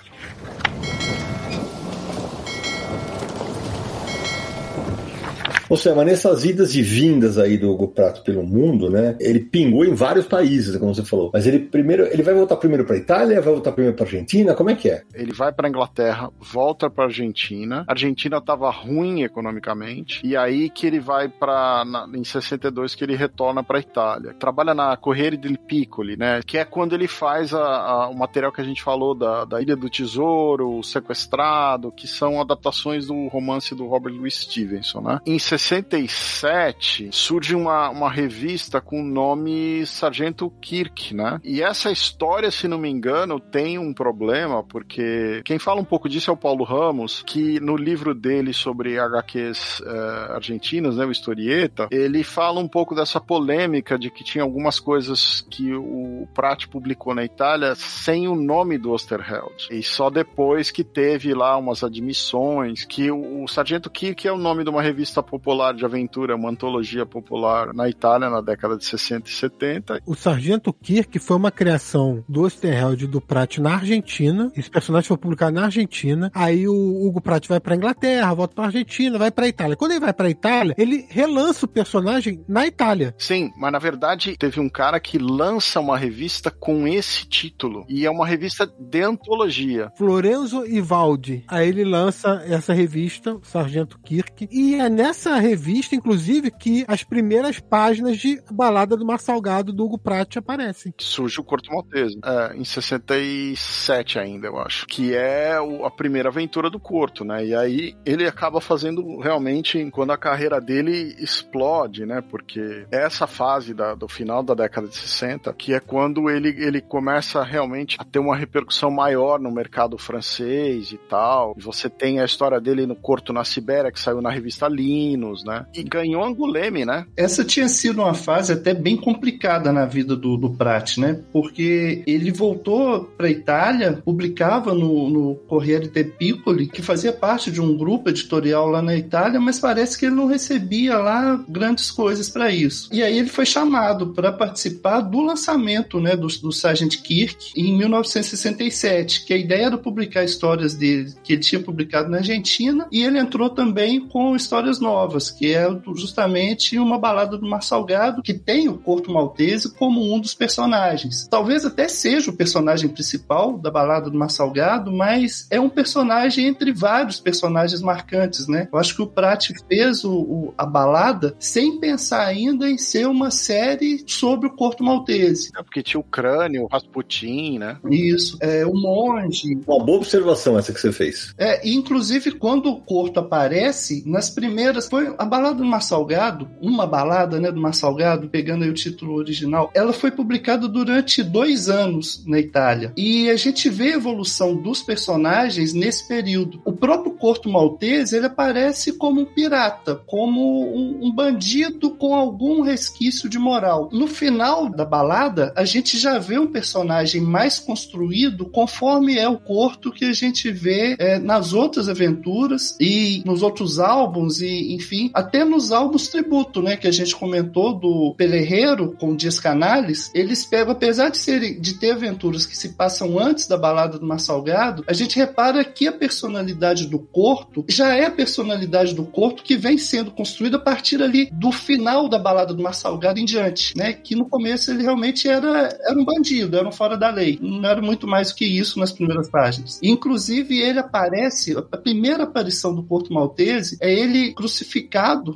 Ou seja, mas nessas idas e vindas aí do Hugo Prato pelo mundo, né? Ele pingou em vários países, como você falou. Mas ele primeiro, ele vai voltar primeiro para Itália, vai voltar primeiro para Argentina, como é que é? Ele vai para Inglaterra, volta para Argentina. A Argentina estava ruim economicamente e aí que ele vai para em 62 que ele retorna para Itália. Trabalha na Corriere del Piccoli, né? Que é quando ele faz a, a, o material que a gente falou da, da Ilha do Tesouro, o Sequestrado, que são adaptações do romance do Robert Louis Stevenson, né? Em 67 surge uma, uma revista com o nome Sargento Kirk, né? E essa história, se não me engano, tem um problema, porque quem fala um pouco disso é o Paulo Ramos, que no livro dele sobre HQs uh, eh, argentinos, né, o Historieta, ele fala um pouco dessa polêmica de que tinha algumas coisas que o Pratt publicou na Itália sem o nome do Osterheld. E só depois que teve lá umas admissões, que o, o Sargento Kirk é o nome de uma revista popular popular de aventura, uma antologia popular na Itália na década de 60 e 70. O Sargento Kirk foi uma criação do Osterheld do Pratt na Argentina. Esse personagem foi publicado na Argentina. Aí o Hugo Pratt vai para Inglaterra, volta para Argentina, vai para Itália. Quando ele vai para Itália, ele relança o personagem na Itália. Sim, mas na verdade teve um cara que lança uma revista com esse título e é uma revista de antologia. Florenzo Ivaldi. Aí ele lança essa revista, Sargento Kirk, e é nessa revista, inclusive, que as primeiras páginas de Balada do Mar Salgado do Hugo Pratt aparecem. Surge o Corto Maltese, é, em 67 ainda, eu acho, que é o, a primeira aventura do Corto, né? E aí ele acaba fazendo realmente quando a carreira dele explode, né? Porque essa fase da, do final da década de 60, que é quando ele, ele começa realmente a ter uma repercussão maior no mercado francês e tal. E você tem a história dele no Corto na Sibéria, que saiu na revista Lino, né? E ganhou Anguleme, né? Essa tinha sido uma fase até bem complicada na vida do, do Prat, né? Porque ele voltou para Itália, publicava no, no Corriere de Piccoli, que fazia parte de um grupo editorial lá na Itália, mas parece que ele não recebia lá grandes coisas para isso. E aí ele foi chamado para participar do lançamento, né, do, do Sargent Kirk em 1967, que a ideia era publicar histórias dele que ele tinha publicado na Argentina, e ele entrou também com histórias novas que é justamente uma balada do Mar Salgado, que tem o Corto Maltese como um dos personagens. Talvez até seja o personagem principal da balada do Mar Salgado, mas é um personagem entre vários personagens marcantes, né? Eu acho que o Pratt fez o, o, a balada sem pensar ainda em ser uma série sobre o Corto Maltese. É porque tinha o crânio, o Rasputin, né? Isso. É, o monge. Uma boa observação essa que você fez. É, inclusive, quando o Corto aparece, nas primeiras. Foi a balada do Mar Salgado, uma balada né, do Mar Salgado, pegando aí o título original, ela foi publicada durante dois anos na Itália. E a gente vê a evolução dos personagens nesse período. O próprio Corto Maltese ele aparece como um pirata, como um, um bandido com algum resquício de moral. No final da balada, a gente já vê um personagem mais construído conforme é o Corto que a gente vê é, nas outras aventuras e nos outros álbuns e, enfim, enfim, até nos álbuns tributo, né, que a gente comentou do Pelerreiro com Dias Canales, eles pegam, apesar de serem de ter aventuras que se passam antes da balada do Mar Salgado, a gente repara que a personalidade do Corto já é a personalidade do Corto que vem sendo construída a partir ali do final da balada do Mar Salgado em diante, né? Que no começo ele realmente era, era um bandido, era um fora da lei. Não era muito mais do que isso nas primeiras páginas. Inclusive, ele aparece, a primeira aparição do Porto Maltese é ele crucificado,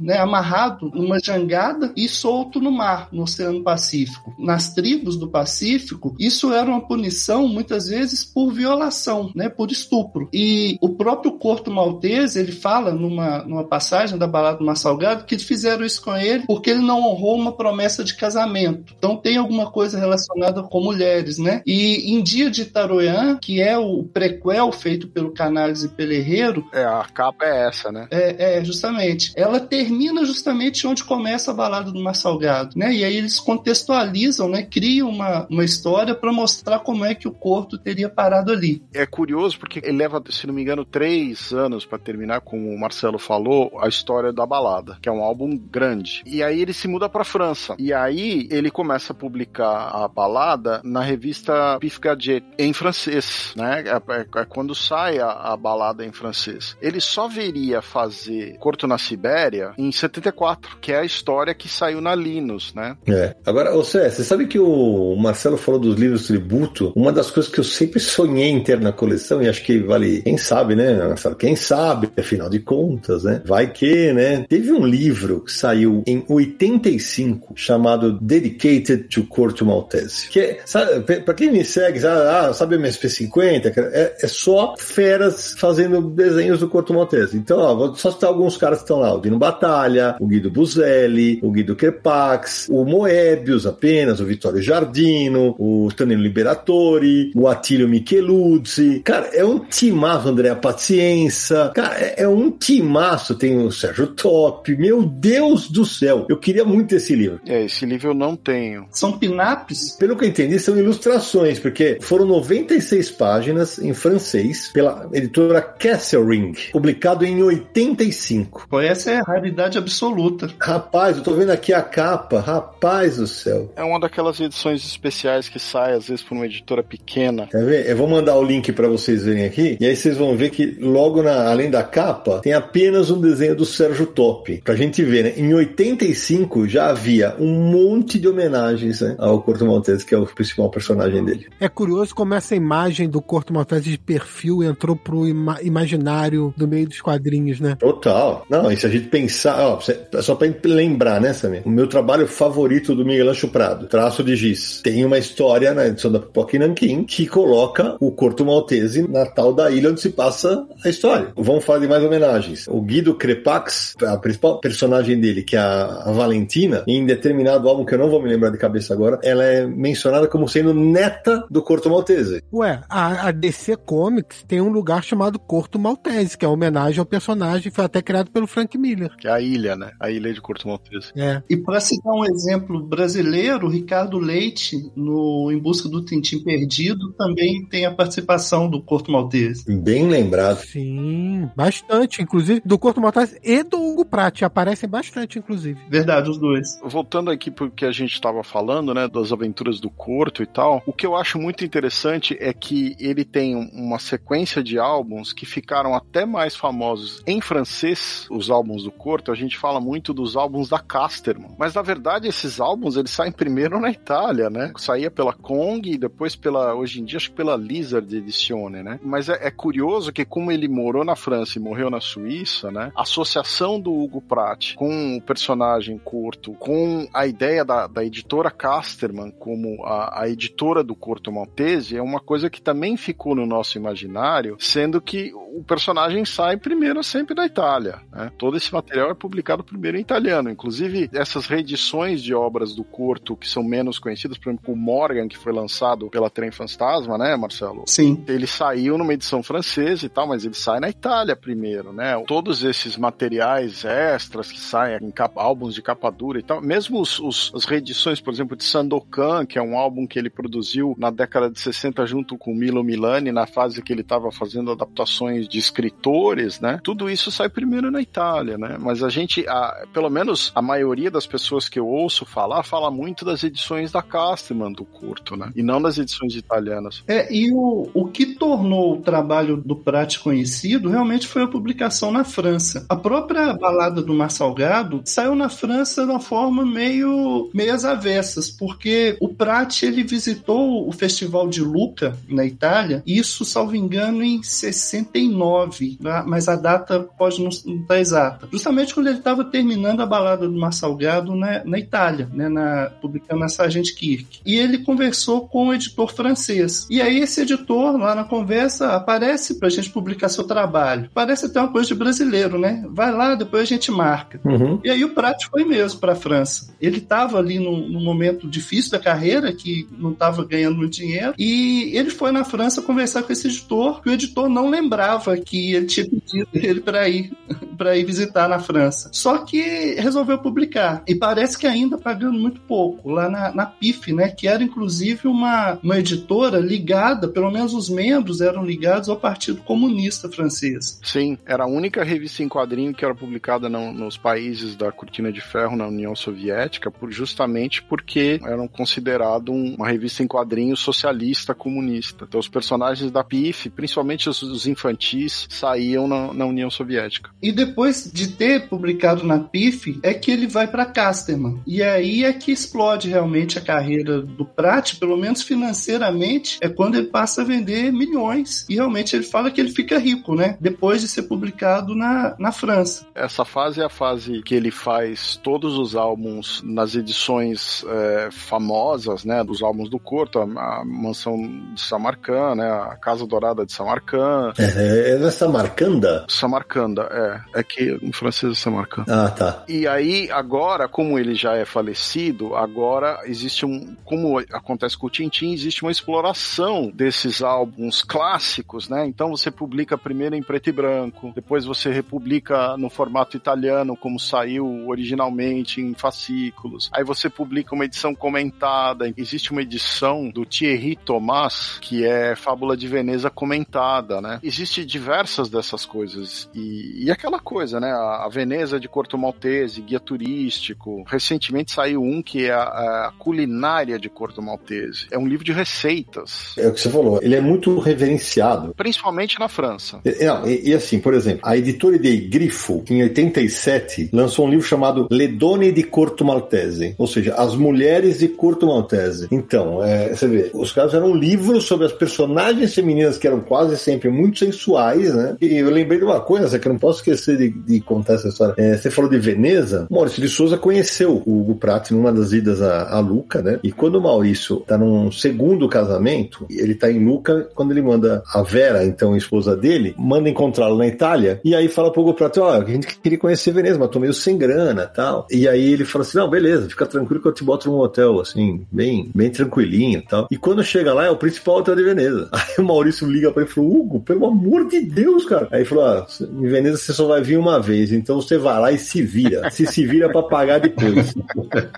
né? Amarrado numa jangada e solto no mar, no Oceano Pacífico. Nas tribos do Pacífico, isso era uma punição muitas vezes por violação, né? Por estupro. E o próprio Corto Maltese, ele fala numa, numa passagem da balada do Mar Salgado que fizeram isso com ele porque ele não honrou uma promessa de casamento. Então tem alguma coisa relacionada com mulheres, né? E em Dia de Taroian, que é o prequel feito pelo Canales e pelo Herreiro. É, a capa é essa, né? É, é, justamente. Ela termina justamente onde começa a balada do Mar Salgado, né? E aí eles contextualizam, né? Criam uma, uma história para mostrar como é que o Corto teria parado ali. É curioso porque ele leva, se não me engano, três anos para terminar, como o Marcelo falou, a história da balada, que é um álbum grande. E aí ele se muda para França. E aí ele começa a publicar a balada na revista Pif Gadget em francês, né? É, é, é quando sai a, a, balada em francês. Ele só viria fazer Corto na Sibéria em 74, que é a história que saiu na Linus, né? É. Agora, você, sabe que o Marcelo falou dos livros tributo? Uma das coisas que eu sempre sonhei em ter na coleção, e acho que vale, quem sabe, né, Marcelo? Quem sabe, afinal de contas, né? Vai que, né? Teve um livro que saiu em 85 chamado Dedicated to Corto Maltese. Que é, pra quem me segue, sabe, ah, sabe MSP50? É, é só feras fazendo desenhos do Corto Maltese. Então, ó, vou só citar alguns caras que estão lá: o Dino Batalha, o Guido Buzelli, o Guido Crepax, o Moebius apenas, o Vittorio Giardino, o Tanino Liberatori, o Attilio Micheluzzi. Cara, é um timaço, André Paciência. Cara, é, é um timaço. Tem o Sérgio Top. Meu Deus do céu. Eu queria muito esse livro. É, esse livro eu não tenho. São pinapes? Pelo que eu entendi, são ilustrações, porque foram 96 páginas em francês pela editora Kesselring, publicado em 85. Pô, essa é a raridade absoluta. Rapaz, eu tô vendo aqui a capa. Rapaz do céu. É uma daquelas edições especiais que sai às vezes por uma editora pequena. Quer ver? Eu vou mandar o link para vocês verem aqui, e aí vocês vão ver que logo na, além da capa tem apenas um desenho do Sérgio Top. Pra gente ver, né? Em 85 já havia um monte de homenagens né, ao Corto Maltese, que é o principal personagem dele. É curioso como essa imagem do Corto Maltese de perfil entrou pro ima imaginário do meio dos quadrinhos, né? Total. Não, se a gente pensar, ó, só pra lembrar, né, Samir? O meu trabalho favorito do Miguel Ancho Prado, Traço de Giz, tem uma história na edição da Pipoca Nankin que coloca o Corto Maltese na tal da ilha onde se passa a história. Vamos de mais homenagens. O Guido Crepax, a principal personagem dele, que é a Valentina, em determinado álbum que eu não vou me lembrar de cabeça agora, ela é mencionada como sendo neta do Corto Maltese. Ué, a, a DC Comics tem um lugar chamado Corto Maltese, que é homenagem ao personagem, foi até criado pelo Frank Miller. Que é a ilha, né? A ilha de Corto Maltese. É. E para citar um exemplo brasileiro, Ricardo Leite, no Em Busca do Tintim Perdido, também tem a participação do Corto Maltese. Bem lembrado. Sim, bastante, inclusive do Corto Maltese e do Hugo Pratt, aparecem bastante, inclusive. Verdade, os dois. Voltando aqui porque a gente estava falando, né, das aventuras do Corto e tal, o que eu acho muito interessante é que ele tem uma sequência de álbuns que ficaram até mais famosos em francês, os álbuns do Corto, a gente fala muito dos álbuns da Casterman, mas na verdade esses álbuns eles saem primeiro na Itália, né? Saía pela Kong e depois pela, hoje em dia acho que pela Lizard Edizione, né? Mas é, é curioso que como ele morou na França e morreu na Suíça, né? A associação do Hugo Pratt com o personagem Corto, com a ideia da, da editora Casterman como a, a editora do Corto Maltese é uma coisa que também ficou no nosso imaginário, sendo que o personagem sai primeiro sempre da Itália. Né? Todo esse material é publicado primeiro em italiano. Inclusive, essas reedições de obras do Corto que são menos conhecidas, por exemplo, o Morgan, que foi lançado pela Trem Fantasma, né, Marcelo? Sim. Ele saiu numa edição francesa e tal, mas ele sai na Itália primeiro, né? Todos esses materiais extras que saem em capa, álbuns de capa dura e tal, mesmo os, os, as reedições, por exemplo, de Sandokan, que é um álbum que ele produziu na década de 60 junto com Milo Milani, na fase que ele estava fazendo adaptações de escritores, né? Tudo isso sai primeiro na Itália. Né? Mas a gente, a, pelo menos a maioria das pessoas que eu ouço falar, fala muito das edições da Casterman do curto, né? E não das edições italianas. É, e o, o que tornou o trabalho do Prat conhecido realmente foi a publicação na França. A própria Balada do Mar Salgado saiu na França de uma forma meio, às avessas, porque o Prat ele visitou o Festival de Luca, na Itália, isso, salvo engano, em 69, né? mas a data pode não estar exata. Justamente quando ele estava terminando a Balada do Mar Salgado na, na Itália, né? na, publicando a Sargent Kirk. E ele conversou com o editor francês. E aí esse editor, lá na conversa, aparece para a gente publicar seu trabalho. Parece até uma coisa de brasileiro, né? Vai lá, depois a gente marca. Uhum. E aí o Prat foi mesmo para a França. Ele estava ali num, num, momento difícil da carreira, que não estava ganhando muito dinheiro, e ele foi na França conversar com esse editor, que o editor não lembrava que ele tinha pedido ele para ir para ir visitar na França. Só que resolveu publicar. E parece que ainda pagando muito pouco, lá na, na PIF, né? Que era inclusive uma, uma editora ligada, pelo menos os membros eram ligados ao Partido Comunista Francês. Sim, era a única revista em quadrinho que era publicada no, nos países da Cortina de Ferro na União Soviética, por, justamente porque eram considerado uma revista em quadrinho socialista comunista. Então os personagens da PIF, principalmente os, os infantis, saíam na, na União Soviética. E depois de ter publicado na PIF, é que ele vai para Casterman. E aí é que explode realmente a carreira do Pratt, pelo menos financeiramente, é quando ele passa a vender milhões. E realmente ele fala que ele fica rico, né? Depois de ser publicado na, na França. Essa fase é a fase que ele faz todos os álbuns nas edições é, famosas, né? Dos álbuns do Corto, a, a Mansão de Samarcand, né? A Casa Dourada de Samarcand. É, é na Samarcanda? Samarcanda, é. É que em francês é Samarcand. Ah, tá. E aí, agora, como ele já é falecido, agora existe um. Como acontece com o Tintin, existe uma exploração desses álbuns clássicos, né? Então você publica primeiro em preto e branco, depois você republica no formato italiano, como saiu originalmente em fascículos. Aí você publica uma edição comentada. Existe uma edição do Thierry Thomas, que é Fábula de Veneza comentada, né? Existe diversas dessas coisas. E, e aquela coisa, né? A, Veneza de Corto Maltese, guia turístico. Recentemente saiu um que é a, a culinária de Corto Maltese. É um livro de receitas. É o que você falou. Ele é muito reverenciado. Principalmente na França. E, não, e, e assim, por exemplo, a editora de Grifo, em 87, lançou um livro chamado Le Donne di Corto Maltese. Ou seja, As Mulheres de Corto Maltese. Então, é, você vê, os caras eram livros sobre as personagens femininas que eram quase sempre muito sensuais, né? E eu lembrei de uma coisa que eu não posso esquecer de, de contar essa história. É, você falou de Veneza. Maurício de Souza conheceu o Hugo Pratt numa das idas a, a Luca, né? E quando o Maurício tá num segundo casamento, ele tá em Luca, quando ele manda a Vera, então a esposa dele, manda encontrá-lo na Itália, e aí fala pro Hugo Pratt, ó, oh, a gente queria conhecer Veneza, mas tô meio sem grana tal. E aí ele fala assim, não, beleza, fica tranquilo que eu te boto num hotel, assim, bem, bem tranquilinho tal. E quando chega lá, é o principal hotel de Veneza. Aí o Maurício liga pra ele e falou, Hugo, pelo amor de Deus, cara. Aí ele falou, ah, em Veneza você só vai vir uma vez, então você vai lá e se vira. Se se vira pra pagar depois.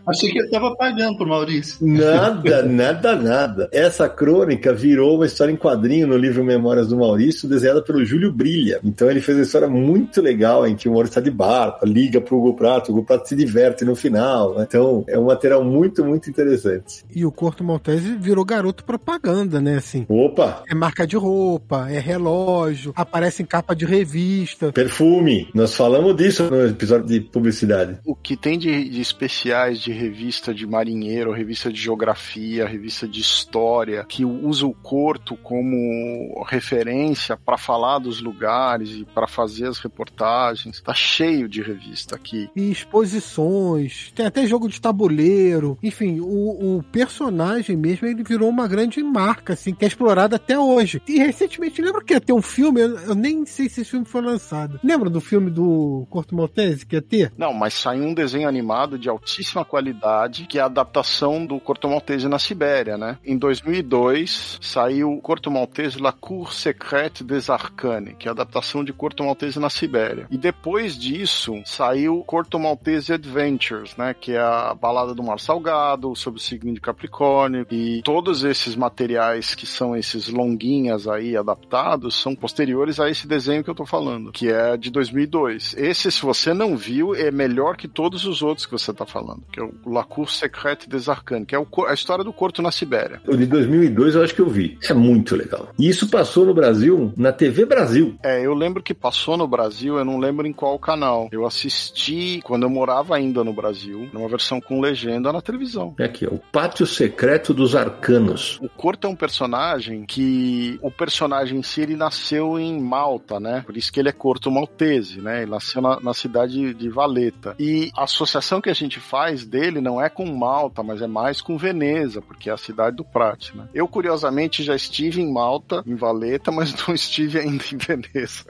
Achei que ele tava pagando pro Maurício. Nada, nada, nada. Essa crônica virou uma história em quadrinho no livro Memórias do Maurício, desenhada pelo Júlio Brilha. Então ele fez uma história muito legal em que o Maurício está de barco, liga pro Hugo Prato, o Hugo Prato se diverte no final. Né? Então é um material muito, muito interessante. E o Corto Maltese virou garoto propaganda, né? Assim. Opa! É marca de roupa, é relógio, aparece em capa de revista. Perfume. Nós falamos disso no episódio de publicidade. O que tem de, de especiais de revista de marinheiro, revista de geografia, revista de história, que usa o Corto como referência para falar dos lugares e para fazer as reportagens. Tá cheio de revista aqui. E exposições, tem até jogo de tabuleiro. Enfim, o, o personagem mesmo ele virou uma grande marca, assim, que é explorada até hoje. E recentemente, lembra que ia ter um filme? Eu, eu nem sei se esse filme foi lançado. Lembra do filme do Corto Maltese que ia ter? Não, mas saiu um desenho animado de altíssima qualidade, que é a adaptação do Corto Maltese na Sibéria, né? Em 2002 saiu Corto Maltese La Cour Secrète des Arcanes, que é a adaptação de Corto Maltese na Sibéria. E depois disso saiu Corto Maltese Adventures, né? Que é a balada do Mar Salgado, sobre o signo de Capricórnio. E todos esses materiais que são esses longuinhas aí adaptados são posteriores a esse desenho que eu tô falando, que é de 2002. Esse, se você não viu, é melhor que todos os outros que você tá falando, que é o La Cour Secrète des Arcanes, que é a história do Corto na Sibéria. O de 2002 eu acho que eu vi. É muito legal. E isso passou no Brasil, na TV Brasil. É, eu lembro que passou no Brasil, eu não lembro em qual canal. Eu assisti quando eu morava ainda no Brasil, numa versão com legenda na televisão. É aqui, ó, o Pátio Secreto dos Arcanos. O Corto é um personagem que o personagem em si ele nasceu em Malta, né? Por isso que ele é Corto Maltese, né? Nasceu na, na cidade de Valeta. E a associação que a gente faz dele não é com Malta, mas é mais com Veneza, porque é a cidade do Prat, né? Eu, curiosamente, já estive em Malta, em Valeta, mas não estive ainda em Veneza.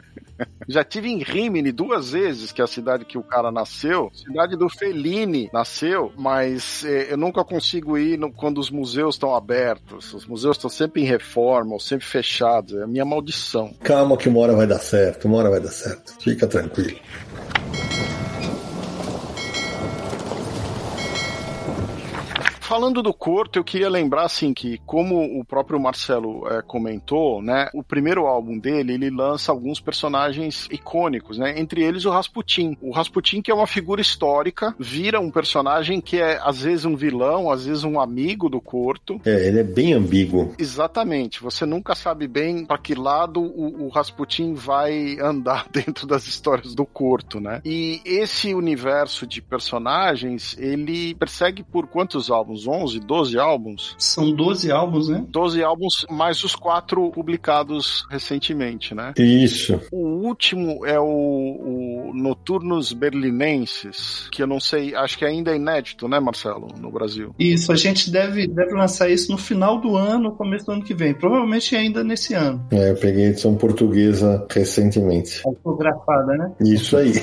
Já tive em Rimini duas vezes, que é a cidade que o cara nasceu, cidade do Fellini nasceu, mas eh, eu nunca consigo ir no, quando os museus estão abertos. Os museus estão sempre em reforma, ou sempre fechados. É a minha maldição. Calma que uma hora vai dar certo, uma hora vai dar certo. Fica tranquilo. Falando do Corto, eu queria lembrar assim que, como o próprio Marcelo é, comentou, né, o primeiro álbum dele ele lança alguns personagens icônicos, né, entre eles o Rasputin. O Rasputin que é uma figura histórica, vira um personagem que é às vezes um vilão, às vezes um amigo do Corto. É, ele é bem ambíguo. Exatamente. Você nunca sabe bem para que lado o, o Rasputin vai andar dentro das histórias do Corto, né? E esse universo de personagens ele persegue por quantos álbuns? Álbuns, 11, 12 álbuns. São 12 álbuns, né? 12 álbuns, mais os quatro publicados recentemente, né? Isso. O último é o, o Noturnos Berlinenses, que eu não sei, acho que ainda é inédito, né, Marcelo, no Brasil. Isso, a gente deve, deve lançar isso no final do ano, começo do ano que vem. Provavelmente ainda nesse ano. É, eu peguei a edição portuguesa recentemente. Autografada, né? Isso aí.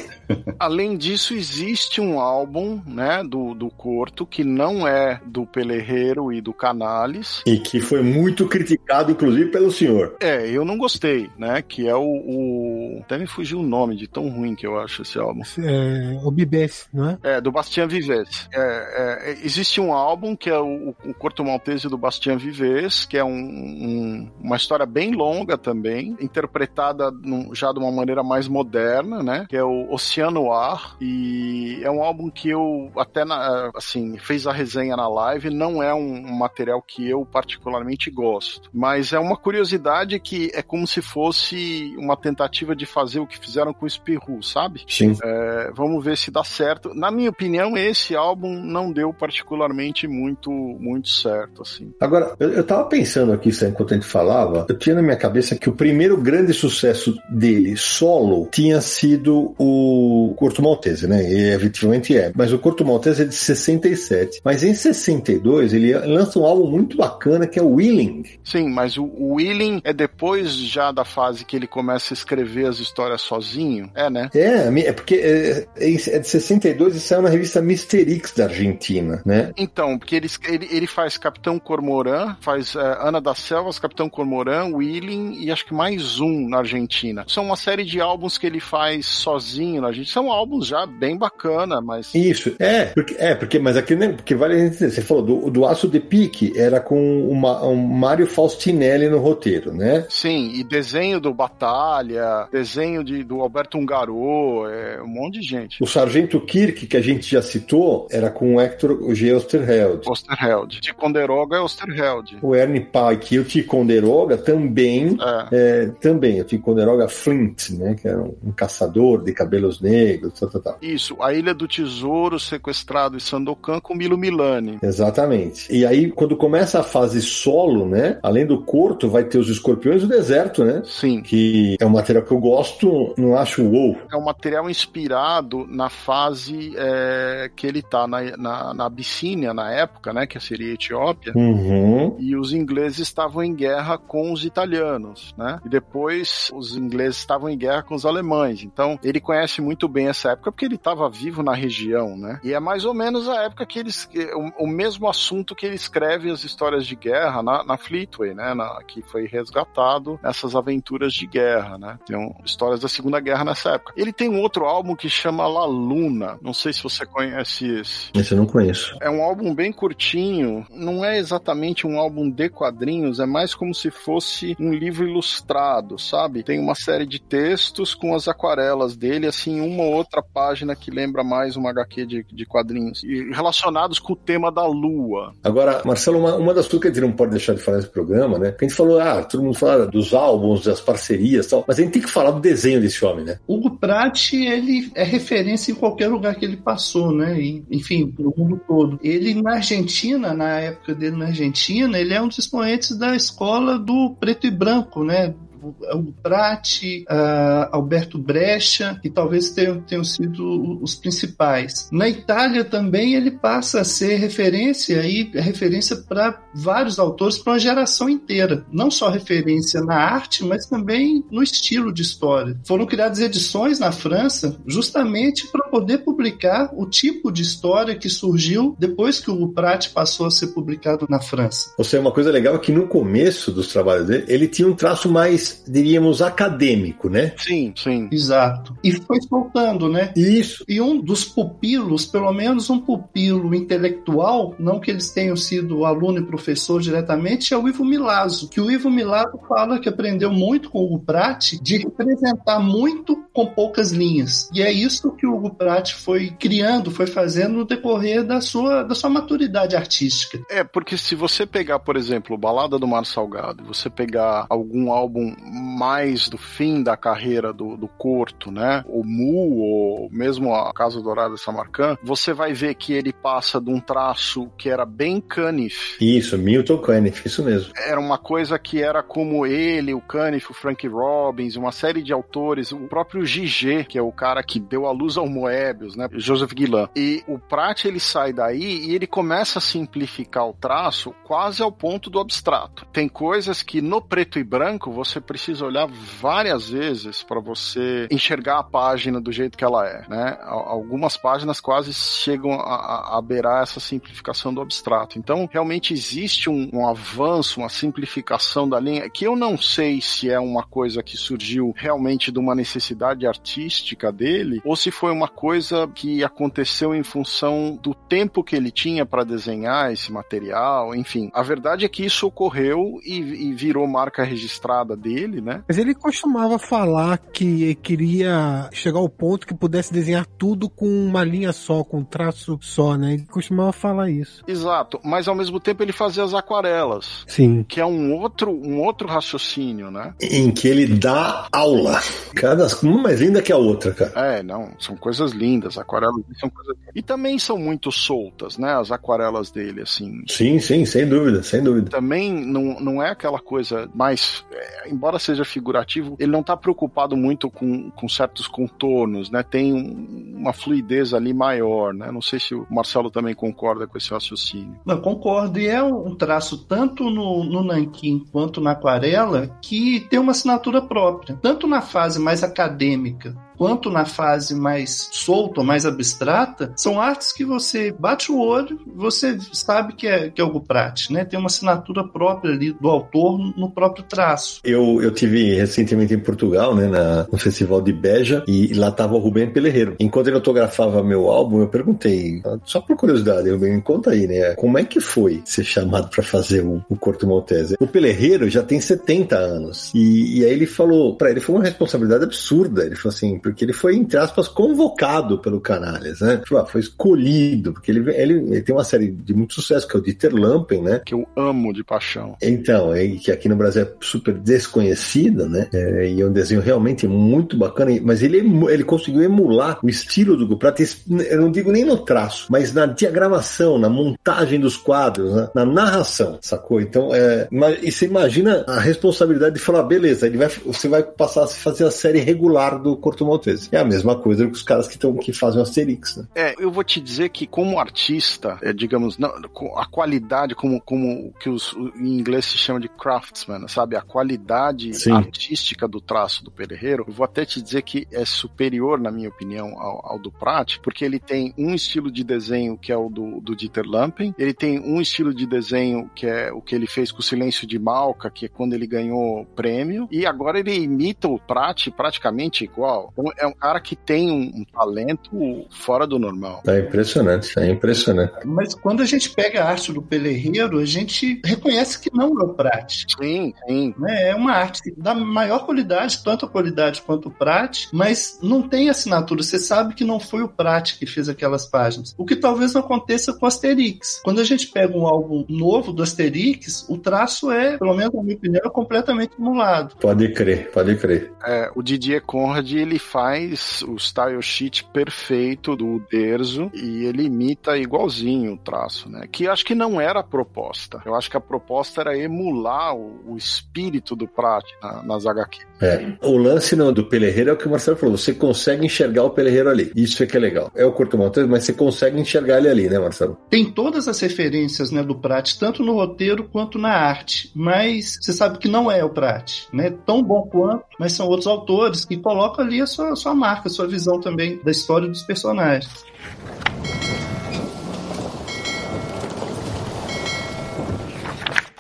Além disso, existe um álbum, né, do, do Corto, que não é do Pelerreiro e do Canales. E que foi muito criticado, inclusive, pelo senhor. É, eu não gostei, né, que é o... o... Até me fugiu o nome de tão ruim que eu acho esse álbum. É, o Bibes, não é? É, do Bastien Vives. É, é, existe um álbum que é o, o Corto Maltese do Bastien Vives, que é um, um, uma história bem longa também, interpretada num, já de uma maneira mais moderna, né, que é o Oceano Ar, e é um álbum que eu até, na, assim, fez a resenha na live, não é um, um material que eu particularmente gosto, mas é uma curiosidade que é como se fosse uma tentativa de fazer o que fizeram com o Spirou, sabe? Sim. É, vamos ver se dá certo. Na minha opinião, esse álbum não deu particularmente muito, muito certo, assim. Agora, eu, eu tava pensando aqui, sabe, enquanto a gente falava, eu tinha na minha cabeça que o primeiro grande sucesso dele, solo, tinha sido o Corto Maltese, né? E efetivamente é. Mas o Corto Maltese é de 67. Mas em 62, ele lança um álbum muito bacana que é o Willing. Sim, mas o, o Willing é depois já da fase que ele começa a escrever as histórias sozinho? É, né? É, é porque é, é de 62 e saiu na revista Misterix da Argentina, né? Então, porque ele, ele, ele faz Capitão Cormoran, faz é, Ana das Selvas, Capitão Cormoran, Willing e acho que mais um na Argentina. São uma série de álbuns que ele faz sozinho na Argentina. São álbuns já bem bacana, mas. Isso, é, porque, é, porque, mas aqui, né, porque vale a gente você falou, do, do Aço de Pique era com uma, um Mário Faustinelli no roteiro, né? Sim, e desenho do Batalha, desenho de, do Alberto Ungaro, é um monte de gente. O Sargento Kirk, que a gente já citou, era com o Hector G. Osterheld. Osterheld. Ticonderoga é Osterheld. O Ernie Pike e o Ticonderoga também, É. é, também, o Ticonderoga Flint, né, que era um, um caçador de cabelos negros, tal, tal, tal. Isso, A Ilha do Tesouro, Sequestrado e Sandokan com Milo Milani. Exatamente. E aí, quando começa a fase solo, né, além do corto, vai ter os escorpiões do deserto, né, Sim. que é um material que eu gosto, não acho wow. É um material inspirado na fase é, que ele tá na, na, na Abissínia, na época, né? Que seria a Etiópia. Uhum. E os ingleses estavam em guerra com os italianos, né? E depois os ingleses estavam em guerra com os alemães. Então ele conhece muito bem essa época porque ele estava vivo na região, né? E é mais ou menos a época que eles, o, o mesmo assunto que ele escreve as histórias de guerra na, na Fleetway, né? Na, que foi resgatado nessas aventuras de guerra, né? Tem um, histórias da Segunda Guerra nessa época. Ele tem um outro álbum que chama La Luna. Não sei se você conhece esse. Esse eu não conheço. É um álbum bem curtinho. Não é exatamente um álbum de quadrinhos, é mais como se fosse um livro ilustrado, sabe? Tem uma série de textos com as aquarelas dele, assim, uma ou outra página que lembra mais uma HQ de, de quadrinhos. E relacionados com o tema da lua. Agora, Marcelo, uma, uma das coisas que a gente não pode deixar de falar nesse programa, né? Porque a gente falou, ah, todo mundo fala dos álbuns, das parcerias e tal, mas a gente tem que falar do desenho desse homem, né? Hugo Pratt, ele é referência em qualquer lugar que ele passou, né? E, enfim, no mundo todo. Ele na Argentina, na época dele na Argentina, ele é um dos expoentes da escola do preto e branco, né? O Prati, Alberto Brecha, que talvez tenham, tenham sido os principais. Na Itália também ele passa a ser referência e referência para vários autores, para uma geração inteira. Não só referência na arte, mas também no estilo de história. Foram criadas edições na França justamente para poder publicar o tipo de história que surgiu depois que o Prati passou a ser publicado na França. Ou seja, uma coisa legal é que no começo dos trabalhos dele, ele tinha um traço mais diríamos, acadêmico, né? Sim, sim. Exato. E foi soltando, né? Isso. E um dos pupilos, pelo menos um pupilo intelectual, não que eles tenham sido aluno e professor diretamente, é o Ivo Milazzo, que o Ivo Milazzo fala que aprendeu muito com o Hugo Pratt de representar muito com poucas linhas. E é isso que o Hugo Pratt foi criando, foi fazendo no decorrer da sua, da sua maturidade artística. É, porque se você pegar, por exemplo, Balada do Mar Salgado, você pegar algum álbum mais do fim da carreira do, do Corto, né? O Mu, ou mesmo a Casa Dourada Samarcand, você vai ver que ele passa de um traço que era bem Caniff. Isso, Milton Caniff, isso mesmo. Era uma coisa que era como ele, o Caniff, o Frank Robbins, uma série de autores, o próprio Gigi, que é o cara que deu a luz ao Moebius, né? Joseph Guillain. E o Pratt, ele sai daí e ele começa a simplificar o traço quase ao ponto do abstrato. Tem coisas que no preto e branco você precisa olhar várias vezes para você enxergar a página do jeito que ela é, né? Algumas páginas quase chegam a, a beirar essa simplificação do abstrato. Então, realmente existe um, um avanço, uma simplificação da linha, que eu não sei se é uma coisa que surgiu realmente de uma necessidade artística dele, ou se foi uma coisa que aconteceu em função do tempo que ele tinha para desenhar esse material, enfim. A verdade é que isso ocorreu e, e virou marca registrada dele dele, né? Mas ele costumava falar que queria chegar ao ponto que pudesse desenhar tudo com uma linha só, com um traço só, né? Ele costumava falar isso. Exato, mas ao mesmo tempo ele fazia as aquarelas. Sim. Que é um outro, um outro raciocínio, né? Em que ele dá aula. Cada uma mais linda que a outra, cara. É, não, são coisas lindas, aquarelas são coisas... E também são muito soltas, né? As aquarelas dele, assim. Sim, sim, sem dúvida, sem dúvida. Também não, não é aquela coisa mais... É, embora seja figurativo, ele não está preocupado muito com, com certos contornos, né? Tem um, uma fluidez ali maior, né? Não sei se o Marcelo também concorda com esse raciocínio. Não, concordo. E é um traço tanto no, no quanto na aquarela que tem uma assinatura própria. Tanto na fase mais acadêmica quanto na fase mais solta, mais abstrata, são artes que você bate o olho, você sabe que é, que é algo prático, né? Tem uma assinatura própria ali do autor no próprio traço. Eu, eu tive recentemente em Portugal, né, na, no Festival de Beja, e lá estava o Rubem Pelerreiro. Enquanto ele autografava meu álbum, eu perguntei, só por curiosidade, Rubem, conta aí, né? Como é que foi ser chamado para fazer o, o Corto Maltese? O Pelerreiro já tem 70 anos. E, e aí ele falou, para ele foi uma responsabilidade absurda. Ele falou assim, porque ele foi, entre aspas, convocado pelo Canalhas, né? Tipo, ah, foi escolhido, porque ele, ele, ele, tem uma série de muito sucesso, que é o Dieter Lampen, né? Que eu amo de paixão. Então, é, que aqui no Brasil é super desconhecida, né? É, e é um desenho realmente muito bacana, mas ele, ele conseguiu emular o estilo do Guprat, eu não digo nem no traço, mas na diagramação, na montagem dos quadros, né? na narração, sacou? Então, é, e você imagina a responsabilidade de falar, beleza, ele vai, você vai passar a fazer a série regular do Corto É a mesma coisa que os caras que, tão, que fazem o Asterix, né? É, eu vou te dizer que como artista, é, digamos, não, a qualidade, como, como que os, em inglês se chama de craftsman, sabe? A qualidade Sim. artística do traço do Pereiro, eu vou até te dizer que é superior, na minha opinião, ao, ao do Prat, porque ele tem um estilo de desenho que é o do, do Dieter Lampen, ele tem um estilo de desenho que é o que ele fez com o Silêncio de Malca, que é quando ele ganhou prêmio, e agora ele imita o Prat praticamente igual. Então é um cara que tem um, um talento fora do normal. É impressionante, é impressionante. Mas quando a gente pega a arte do Pelerreiro, a gente reconhece que não é o Prat. Sim, sim. É, é uma arte da maior qualidade, tanto a qualidade quanto o Prat, mas não tem assinatura. Você sabe que não foi o Prat que fez aquelas páginas. O que talvez não aconteça com o Asterix. Quando a gente pega um álbum novo do Asterix, o traço é, pelo menos na minha opinião, é completamente emulado. Pode crer, pode crer. É, o Didier Conrad, ele faz o style sheet perfeito do Derzo e ele imita igualzinho o traço, né? Que acho que não era a proposta. Eu acho que a proposta era emular o, o espírito do Prat na, nas HQ. É. O lance no, do Pelerreiro é o que o Marcelo falou. Você consegue enxergar o Pelerreiro ali. Isso é que é legal. É o Corto Maltese, mas você consegue enxergar ele ali, né, Marcelo? Tem todas as referências né, do Prat, tanto no roteiro quanto na arte. Mas você sabe que não é o Prat, né? Tão bom quanto, mas são outros autores que colocam ali a sua, a sua marca, a sua visão também da história dos personagens.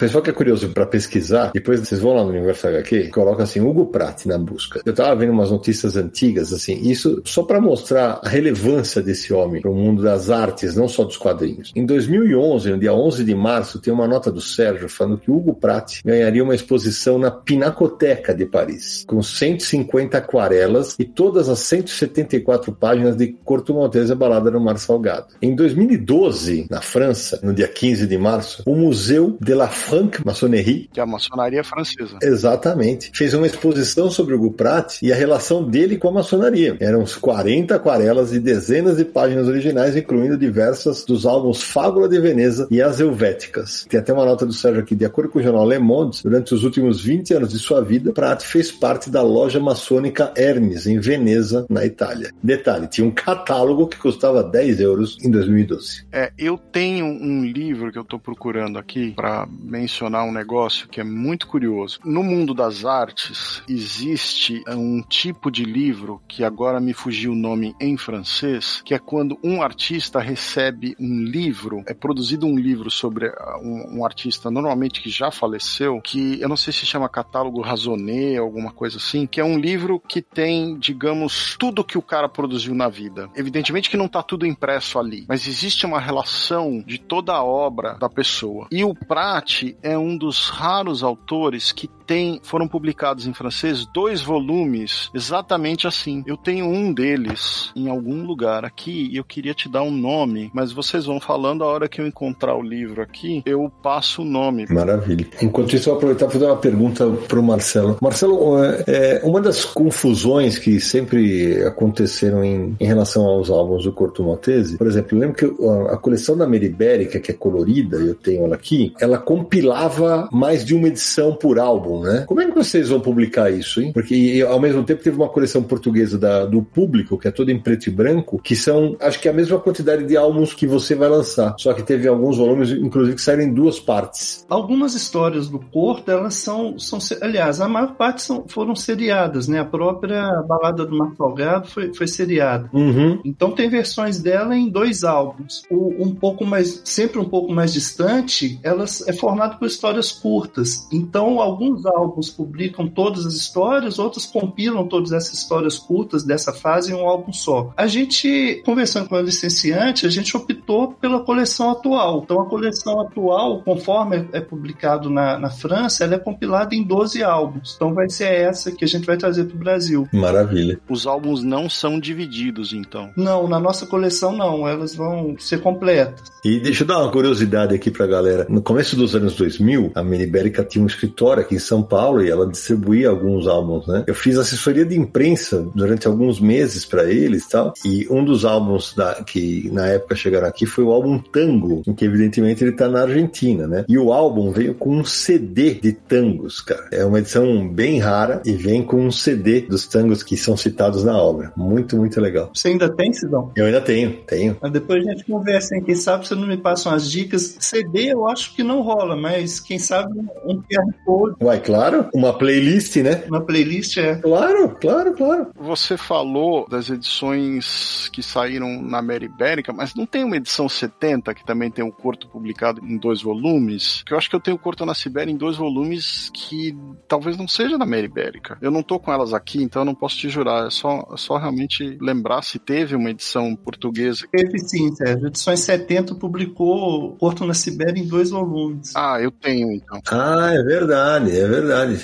Pessoal que é curioso para pesquisar, depois vocês vão lá no Universo HQ, coloca assim Hugo Pratt na busca. Eu tava vendo umas notícias antigas assim, isso só para mostrar a relevância desse homem para o mundo das artes, não só dos quadrinhos. Em 2011, no dia 11 de março, tem uma nota do Sérgio falando que Hugo Pratt ganharia uma exposição na Pinacoteca de Paris, com 150 aquarelas e todas as 174 páginas de Corto Maltese Balada no Mar Salgado. Em 2012, na França, no dia 15 de março, o Museu de la Franck Maçonnerie. Que é a maçonaria francesa. Exatamente. Fez uma exposição sobre o Guprat e a relação dele com a maçonaria. Eram uns 40 aquarelas e dezenas de páginas originais, incluindo diversas dos álbuns Fábula de Veneza e As Helvéticas. Tem até uma nota do Sérgio aqui. De acordo com o jornal Le Monde, durante os últimos 20 anos de sua vida, Prat fez parte da loja maçônica Hermes, em Veneza, na Itália. Detalhe, tinha um catálogo que custava 10 euros em 2012. É, eu tenho um livro que eu estou procurando aqui para mencionar um negócio que é muito curioso. No mundo das artes, existe um tipo de livro que agora me fugiu o nome em francês, que é quando um artista recebe um livro, é produzido um livro sobre uh, um, um artista normalmente que já faleceu, que eu não sei se chama catálogo Razoné, alguma coisa assim, que é um livro que tem, digamos, tudo que o cara produziu na vida. Evidentemente que não está tudo impresso ali, mas existe uma relação de toda a obra da pessoa. E o Prat é um dos raros autores que tem, foram publicados em francês dois volumes exatamente assim. Eu tenho um deles em algum lugar aqui e eu queria te dar um nome, mas vocês vão falando a hora que eu encontrar o livro aqui, eu passo o nome. Maravilha. Enquanto isso, eu vou aproveitar para fazer uma pergunta para o Marcelo. Marcelo, é, é, uma das confusões que sempre aconteceram em, em relação aos álbuns do Corto Maltese, por exemplo, eu lembro que a, a coleção da Meribérica, que é colorida, eu tenho ela aqui, ela compilava mais de uma edição por álbum, né? Como é que vocês vão publicar isso, hein? Porque ao mesmo tempo teve uma coleção portuguesa da, do público, que é toda em preto e branco, que são, acho que a mesma quantidade de álbuns que você vai lançar. Só que teve alguns volumes, inclusive, que saíram em duas partes. Algumas histórias do Porto, elas são, são aliás, a maior parte são, foram seriadas, né? A própria Balada do Mar Salgado foi, foi seriada. Uhum. Então tem versões dela em dois álbuns. O, um pouco mais, sempre um pouco mais distante, elas é formado por histórias curtas. Então alguns álbuns publicam todas as histórias, outros compilam todas essas histórias curtas dessa fase em um álbum só. A gente, conversando com a licenciante, a gente optou pela coleção atual. Então, a coleção atual, conforme é publicado na, na França, ela é compilada em 12 álbuns. Então, vai ser essa que a gente vai trazer para o Brasil. Maravilha. Os álbuns não são divididos, então? Não, na nossa coleção não. Elas vão ser completas. E deixa eu dar uma curiosidade aqui para a galera. No começo dos anos 2000, a Menibérica tinha um escritório aqui em São São Paulo e ela distribuía alguns álbuns, né? Eu fiz assessoria de imprensa durante alguns meses para eles, tal. E um dos álbuns da, que na época chegaram aqui foi o álbum Tango, em que evidentemente ele tá na Argentina, né? E o álbum veio com um CD de tangos, cara. É uma edição bem rara e vem com um CD dos tangos que são citados na obra. Muito, muito legal. Você ainda tem, Sidão? Eu ainda tenho, tenho. Mas depois a gente conversa, hein? Quem sabe você não me passa umas dicas. CD eu acho que não rola, mas quem sabe um QR Code. Uai, claro. Uma playlist, né? Uma playlist é. Claro, claro, claro. Você falou das edições que saíram na Mera Ibérica, mas não tem uma edição 70 que também tem um curto publicado em dois volumes? Que eu acho que eu tenho o curto na Sibéria em dois volumes que talvez não seja da Mera Ibérica. Eu não tô com elas aqui, então eu não posso te jurar. É só, é só realmente lembrar se teve uma edição portuguesa. Teve sim, Sérgio. Edições 70 publicou Porto na Sibéria em dois volumes. Ah, eu tenho então. Ah, é verdade, é verdade.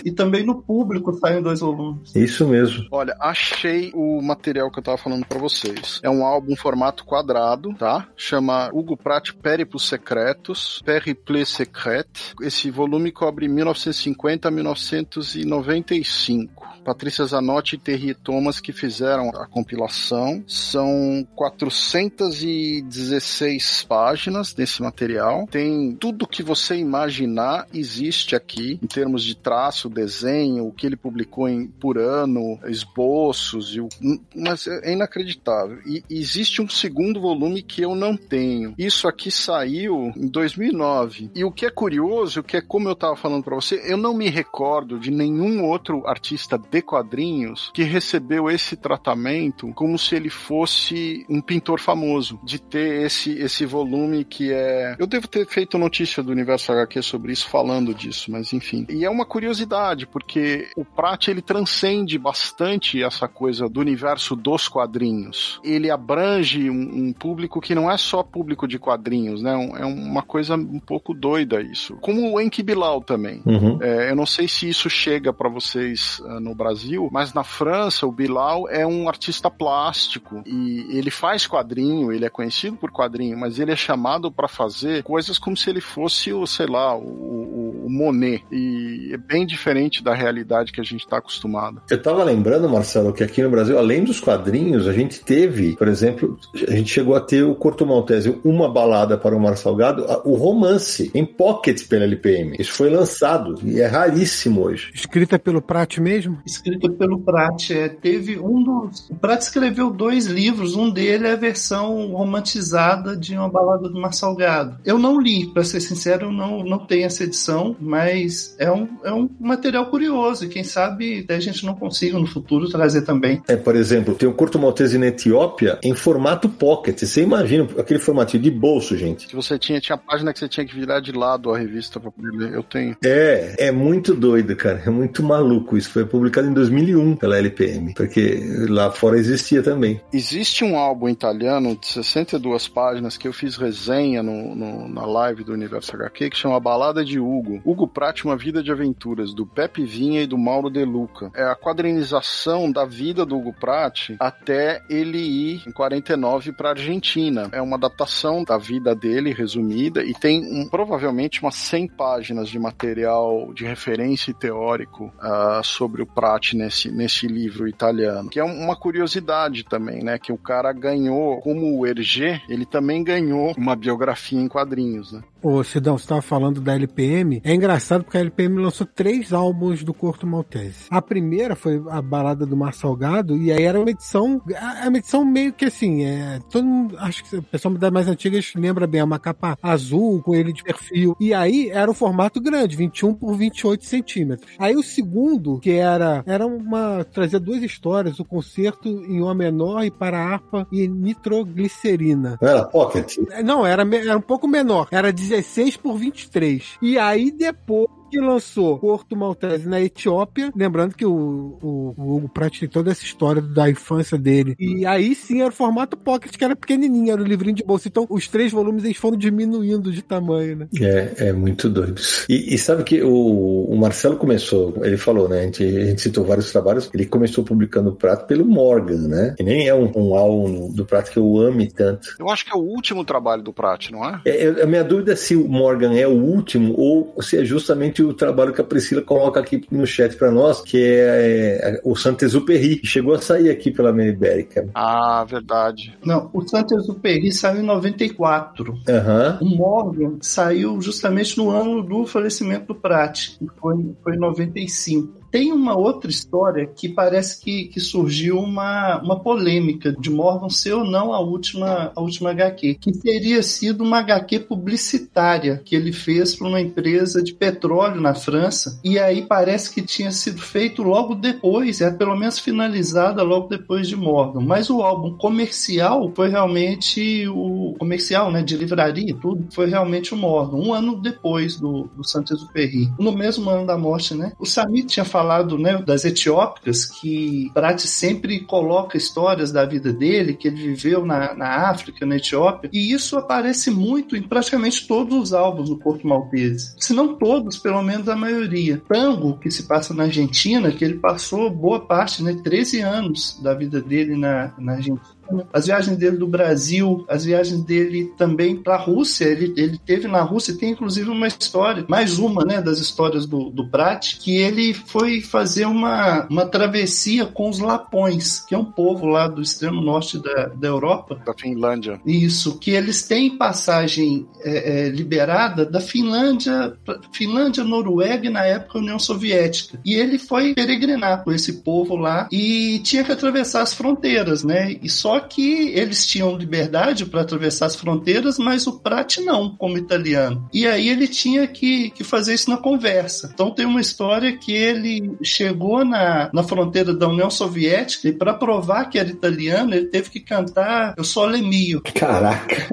E também no público saiu em dois volumes. Isso mesmo. Olha, achei o material que eu tava falando para vocês. É um álbum formato quadrado, tá? Chama Hugo Pratt Périplos Secretos, Périple Secret. Esse volume cobre 1950 a 1995. Patrícia Zanotti e Terry Thomas que fizeram a compilação. São 416 páginas desse material. Tem tudo que você imaginar existe aqui em termos de traço, desenho, o que ele publicou em, por ano, esboços, e o, mas é inacreditável. E existe um segundo volume que eu não tenho. Isso aqui saiu em 2009. E o que é curioso, que é como eu estava falando para você, eu não me recordo de nenhum outro artista de quadrinhos que recebeu esse tratamento como se ele fosse um pintor famoso, de ter esse, esse volume que é. Eu devo ter feito notícia do Universo HQ sobre isso, falando disso, mas enfim. E é uma curiosidade, porque o Pratt ele transcende bastante essa coisa do universo dos quadrinhos. Ele abrange um, um público que não é só público de quadrinhos, né? É uma coisa um pouco doida isso. Como o Enki Bilal também. Uhum. É, eu não sei se isso chega para vocês uh, no Brasil, mas na França o Bilal é um artista plástico e ele faz quadrinho, ele é conhecido por quadrinho, mas ele é chamado para fazer coisas como se ele fosse o, sei lá, o, o, o Monet. E é bem diferente da realidade que a gente está acostumado. Eu tava lembrando, Marcelo, que aqui no Brasil, além dos quadrinhos, a gente teve, por exemplo, a gente chegou a ter o Corto Maltese, uma balada para o Mar Salgado, o romance em pocket pela LPM. Isso foi lançado e é raríssimo hoje. Escrita pelo Prat mesmo? Escrita pelo Prat. É, teve um dos. O Prat escreveu dois livros, um dele é a versão romantizada de Uma Balada do Mar Salgado. Eu não li, para ser sincero, eu não, não tenho essa edição, mas é um, é um material curioso e quem sabe a gente não consiga no futuro trazer também. É, por exemplo, tem o Curto Maltese na Etiópia em formato pocket. Você imagina aquele formatinho de bolso, gente. Que você tinha, tinha página que você tinha que virar de lado a revista para poder ler. Eu tenho. É, é muito doido, cara. É muito maluco. Isso foi publicado em 2001 pela LPM, porque lá fora existia também. Existe um álbum italiano de 62 páginas que eu fiz resenha no, no, na live do Universo HQ que chama Balada de Hugo. Hugo Prati, Uma Vida de Aventuras, do Pepe Vinha e do Mauro De Luca. É a quadrinização da vida do Hugo Prati até ele ir em 49 para Argentina. É uma adaptação da vida dele resumida e tem um, provavelmente umas 100 páginas de material de referência e teórico uh, sobre o Prati nesse, nesse livro italiano. Que é uma curiosidade também, né? Que o cara ganhou, como o Hergé, ele também ganhou uma biografia em quadrinhos, né? Ô, Sidão, você estava falando da LPM. É engraçado porque a LPM lançou três álbuns do Corto Maltese. A primeira foi a Balada do Mar Salgado, e aí era uma edição. É uma edição meio que assim, é. Todo mundo. Acho que o pessoal das mais antigas lembra bem, é uma capa azul com ele de perfil. E aí era o formato grande, 21 por 28 centímetros. Aí o segundo, que era. Era uma. trazia duas histórias, o concerto em Ó menor e para harpa e nitroglicerina. Era pocket? Não, era, era um pouco menor. Era 16 por 23. E aí depois que lançou Porto Maltese na Etiópia, lembrando que o, o, o Hugo Pratt tem toda essa história da infância dele. E aí sim era o formato pocket, que era pequenininho, era o livrinho de bolsa. Então os três volumes eles foram diminuindo de tamanho, né? É, é muito doido. E, e sabe que o, o, Marcelo começou, ele falou, né? A gente, a gente, citou vários trabalhos, ele começou publicando o Prato pelo Morgan, né? Que nem é um, um álbum do Prato que eu ame tanto. Eu acho que é o último trabalho do Pratt, não é? é? A minha dúvida é se o Morgan é o último ou se é justamente o trabalho que a Priscila coloca aqui no chat para nós, que é, é o Saint-Exupéry, que chegou a sair aqui pela Ibérica. Ah, verdade. Não, o Saint-Exupéry saiu em 94. Uhum. O Morgan saiu justamente no ano do falecimento do Prat, que foi, foi em 95. Tem uma outra história que parece que, que surgiu uma, uma polêmica de Morgan ser ou não a última, a última HQ, que teria sido uma HQ publicitária que ele fez para uma empresa de petróleo na França, e aí parece que tinha sido feito logo depois, é pelo menos finalizada logo depois de Morgan. Mas o álbum comercial foi realmente o comercial, né, de livraria tudo, foi realmente o Morgan, um ano depois do, do Saint-Exupéry, no mesmo ano da morte, né? O Samir tinha falado falado né, das etiópicas, que Prat sempre coloca histórias da vida dele, que ele viveu na, na África, na Etiópia, e isso aparece muito em praticamente todos os álbuns do Porto Maltese. Se não todos, pelo menos a maioria. Tango, que se passa na Argentina, que ele passou boa parte, né, 13 anos da vida dele na, na Argentina as viagens dele do Brasil, as viagens dele também para a Rússia. Ele, ele teve na Rússia, tem inclusive uma história, mais uma né, das histórias do, do Prat, que ele foi fazer uma, uma travessia com os Lapões, que é um povo lá do extremo norte da, da Europa. Da Finlândia. Isso, que eles têm passagem é, é, liberada da Finlândia, Finlândia, Noruega e na época União Soviética. E ele foi peregrinar com esse povo lá e tinha que atravessar as fronteiras, né? E só que eles tinham liberdade para atravessar as fronteiras, mas o Prat não, como italiano. E aí ele tinha que, que fazer isso na conversa. Então tem uma história que ele chegou na, na fronteira da União Soviética e para provar que era italiano, ele teve que cantar Eu sou alemio. Caraca!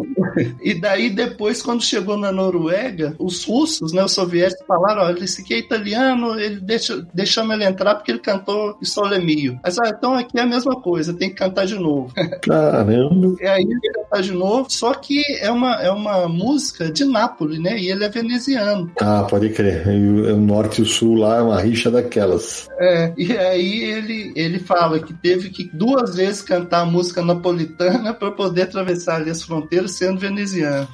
E daí depois, quando chegou na Noruega, os russos, né, os soviéticos falaram, olha, esse aqui é italiano, ele deixa, deixamos ele entrar porque ele cantou Eu sou alemio. Mas, ah, então aqui é a mesma coisa, tem que cantar de novo. Caramba! E aí ele cantar de novo, só que é uma, é uma música de Nápoles, né? E ele é veneziano. Ah, pode crer. E o norte e o sul lá é uma rixa daquelas. É, e aí ele, ele fala que teve que duas vezes cantar a música napolitana para poder atravessar ali as fronteiras sendo veneziano.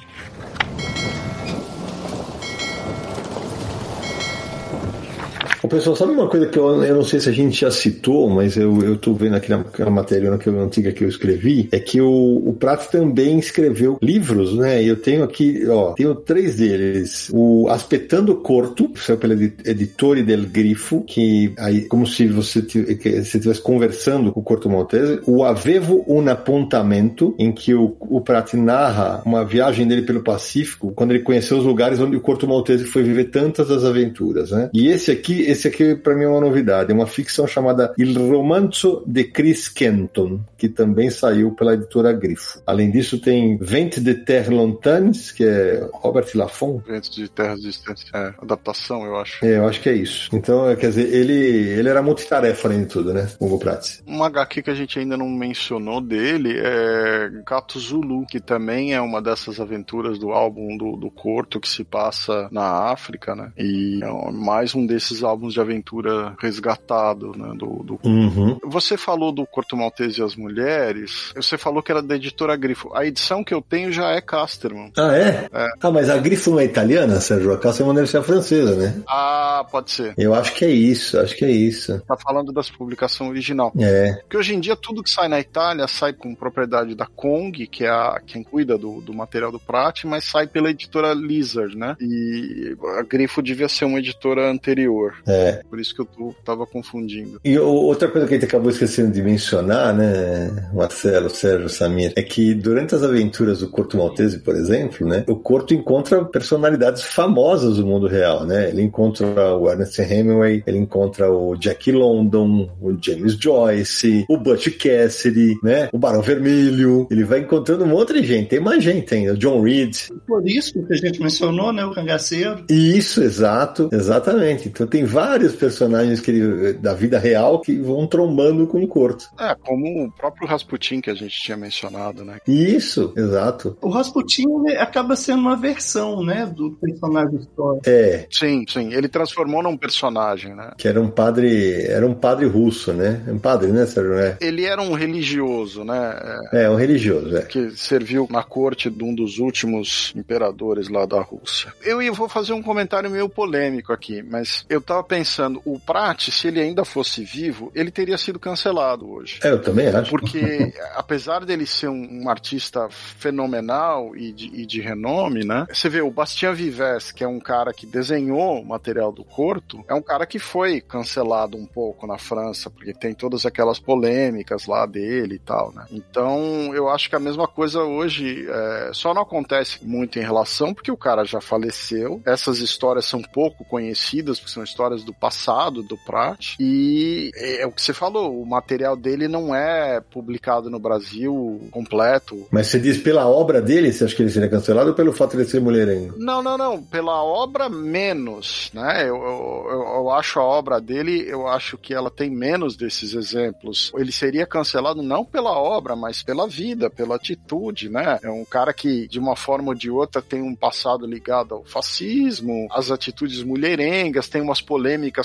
O pessoal, sabe uma coisa que eu, eu não sei se a gente já citou, mas eu, eu tô vendo aqui naquela matéria naquela antiga que eu escrevi, é que o, o também escreveu livros, né? Eu tenho aqui, ó, tenho três deles. O Aspetando Corto, que saiu pela Editore del Grifo, que aí, como se você estivesse conversando com o Corto Maltese. O Avevo un Apontamento, em que o, o narra uma viagem dele pelo Pacífico, quando ele conheceu os lugares onde o Corto Maltese foi viver tantas das aventuras, né? E esse aqui, esse aqui para mim é uma novidade, é uma ficção chamada Il Romanzo de Chris Kenton, que também saiu pela editora Grifo. Além disso, tem Vente de Terre Lontânes, que é Robert Laffont. Vente de Terras Distantes, é, adaptação, eu acho. É, eu acho que é isso. Então, é, quer dizer, ele, ele era multitarefa além de tudo, né? Hugo Prats. Uma HQ que a gente ainda não mencionou dele é Gato Zulu, que também é uma dessas aventuras do álbum do, do Corto que se passa na África, né? E é mais um desses álbuns álbuns de aventura resgatado, né? Do, do... Uhum. Você falou do Corto Maltese e as Mulheres, você falou que era da editora Grifo. A edição que eu tenho já é Casterman. Ah, é? é. Ah, mas a Grifo não é italiana, Sérgio? A Casterman deve ser francesa, né? Ah, pode ser. Eu acho que é isso, acho que é isso. Tá falando das publicações original. É. Porque hoje em dia tudo que sai na Itália sai com propriedade da Kong, que é a, quem cuida do, do material do Prat, mas sai pela editora Lizard, né? E a Grifo devia ser uma editora anterior. É. É. Por isso que eu tô, tava confundindo. E outra coisa que a gente acabou esquecendo de mencionar, né, Marcelo, Sérgio, Samir, é que durante as aventuras do Corto Maltese, por exemplo, né, o Corto encontra personalidades famosas do mundo real, né? Ele encontra o Ernest Hemingway, ele encontra o Jack London, o James Joyce, o Butch Cassidy, né? O Barão Vermelho. Ele vai encontrando um monte de gente. Tem mais gente ainda. O John Reed. Por isso que a gente mencionou, né? O cangaceiro. Isso, exato. Exatamente. Então tem vários vários personagens que ele, da vida real que vão trombando com o Corto. É, como o próprio Rasputin que a gente tinha mencionado, né? Isso, exato. O Rasputin acaba sendo uma versão, né, do personagem histórico. É. Sim, sim. Ele transformou num personagem, né? Que era um padre, era um padre russo, né? Um padre, né, Sérgio? É, Ele era um religioso, né? é um religioso, é. que serviu na corte de um dos últimos imperadores lá da Rússia. Eu vou fazer um comentário meio polêmico aqui, mas eu tava pensando, o Prat, se ele ainda fosse vivo, ele teria sido cancelado hoje. É, eu também acho. Porque, apesar dele ser um, um artista fenomenal e de, e de renome, né? Você vê, o Bastien Vives, que é um cara que desenhou o material do Corto, é um cara que foi cancelado um pouco na França, porque tem todas aquelas polêmicas lá dele e tal, né? Então, eu acho que a mesma coisa hoje é, só não acontece muito em relação porque o cara já faleceu. Essas histórias são pouco conhecidas, porque são histórias do passado do Prat. E é, é o que você falou, o material dele não é publicado no Brasil completo. Mas você diz pela obra dele, você acha que ele seria cancelado ou pelo fato de ele ser mulherengo? Não, não, não. Pela obra, menos, né? Eu, eu, eu- eu acho a obra dele, eu acho que ela tem menos desses exemplos. Ele seria cancelado não pela obra, mas pela vida, pela atitude, né? É um cara que, de uma forma ou de outra, tem um passado ligado ao fascismo, às atitudes mulherengas, tem umas polêmicas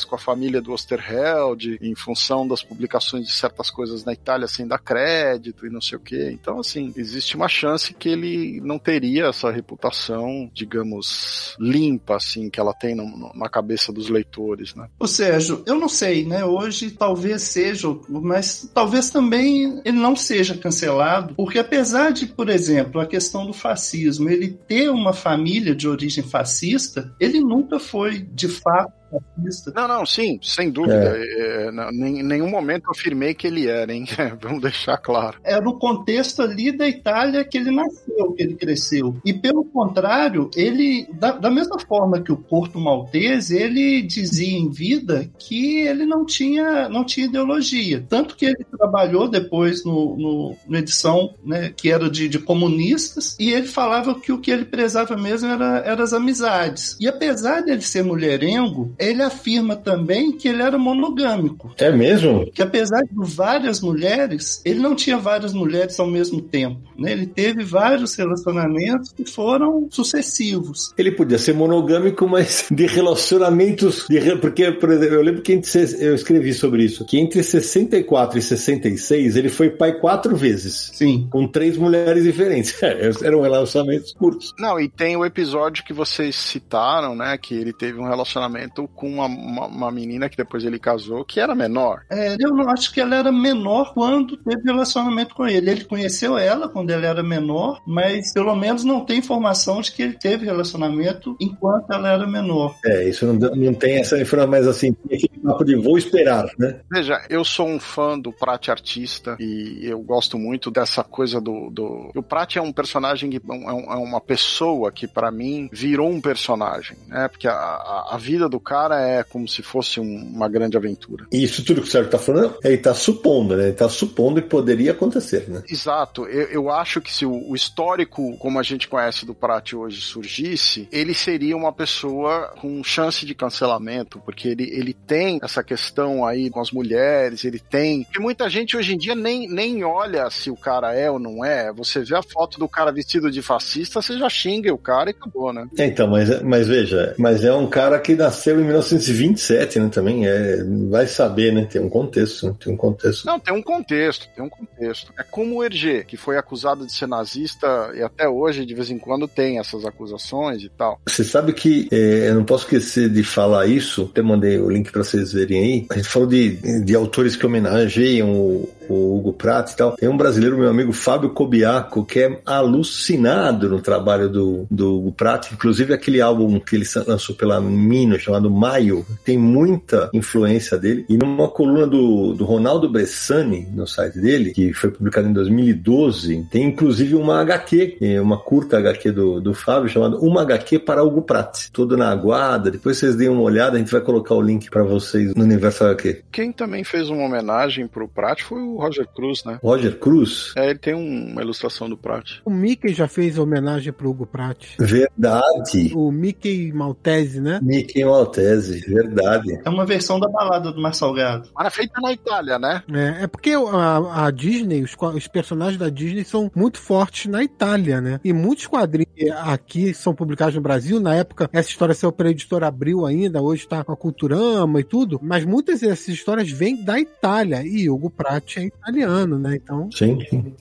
com a família do Osterheld, em função das publicações de certas coisas na Itália sem dar crédito e não sei o quê. Então, assim, existe uma chance que ele não teria essa reputação, digamos, limpa, assim, que ela tem no- na cabeça dos leitores, né? O Sérgio, eu não sei, né? Hoje talvez seja, mas talvez também ele não seja cancelado, porque apesar de, por exemplo, a questão do fascismo, ele ter uma família de origem fascista, ele nunca foi de fato fascista. Não, não, sim, sem dúvida. É, não, nem- em nenhum momento eu afirmei que ele era, hein? Vamos deixar claro. É no contexto ali da Itália que ele nasceu, que ele cresceu. E pelo contrário, ele, da, da mesma forma que o Porto Maltese, ele dizia em vida que ele não tinha, não tinha ideologia. Tanto que ele trabalhou depois no, no, na edição né, que era de, de comunistas, e ele falava que o que ele prezava mesmo era, era as amizades. E apesar dele ser mulherengo, ele afirma também que ele era monogâmico É mesmo? que apesar de várias mulheres, ele não tinha várias mulheres ao mesmo tempo. Né? Ele teve vários relacionamentos que foram sucessivos. Ele podia ser monogâmico, mas de relacionamentos. De, re- porque, por exemplo, eu lembro que entre, eu escrevi sobre isso. Que entre 64 e 66 ele foi pai quatro vezes. Sim. Com três mulheres diferentes. É, eram relacionamentos curtos. Não, e tem o episódio que vocês citaram, né? Que ele teve um relacionamento com uma, uma, uma menina que depois ele casou, que era menor. É, eu não acho que ela era menor quando teve relacionamento com ele. Ele conheceu ela quando ela era menor, mas pelo menos não tem informação de que ele teve relacionamento enquanto ela era menor. É, isso não, não tem essa informação, mas assim, tem aquele papo de vou esperar, né? Veja, eu sou um fã do Prat artista e eu gosto muito dessa coisa do. do... O Prat é um personagem que é, um- é uma pessoa que, pra mim, virou um personagem, né? Porque a, a, a vida do cara é como se fosse um- uma grande aventura. E isso tudo que o Sérgio tá falando, ele tá supondo, né? Ele tá supondo que poderia acontecer, né? Exato, eu, eu acho que se o, o histórico, como a gente conhece do Prat hoje, surgisse, ele seria uma pessoa com chance de cancelamento, porque ele, ele tem essa questão aí com as mulheres, ele tem. Porque muita gente hoje em dia nem, nem olha se o cara é ou não é. Você vê a foto do cara vestido de fascista, você já xinga o cara e acabou, né? Então, mas, mas veja, mas é um cara que nasceu em 1927, né? Também é, vai saber, né? Tem um contexto, né? tem um contexto. Não, tem um contexto, tem um contexto. É como o Hergé, que foi acusado de ser nazista e até hoje, de vez em quando, tem essas acusações e tal. Você sabe que é, eu não posso esquecer de falar isso, até mandei o link para vocês verem aí. A gente falou de, de autores que homenageiam o, o Hugo Pratt e tal. Tem um brasileiro, meu amigo Fábio Cobiaco, que é alucinado no trabalho do, do Hugo Pratt. Inclusive aquele álbum que ele lançou pela Mino, chamado Maio, tem muita influência dele. E numa coluna do, do Ronaldo Bressani, no site dele, que foi publicado em 2012, tem inclusive uma HQ, eh, uma curta HQ do, do Fábio, chamada Uma HQ para Hugo Pratt. Todo na aguarda. Depois vocês deem uma olhada, a gente vai colocar o link para vocês no Universo HQ. Quem também fez uma homenagem pro Prat foi o Roger Cruz, né? Roger Cruz, É, ele tem um- uma ilustração do Prat. O Mickey já fez homenagem pro Hugo Pratt. verdade. O Mickey Maltese, né? Mickey Maltese. Maltese, verdade. É uma versão da balada do Mar Salgado. É feita na Itália, né? É, é porque a, a Disney, os, os, personagens da Disney são muito fortes na Itália, né? E muitos quadrinhos aqui são publicados no Brasil. Na época, essa história saiu pela editora Abril ainda, hoje tá com a Culturama e tudo. Mas muitas dessas histórias vêm da Itália. E Hugo Pratt é italiano, né? Então. Sim, sim.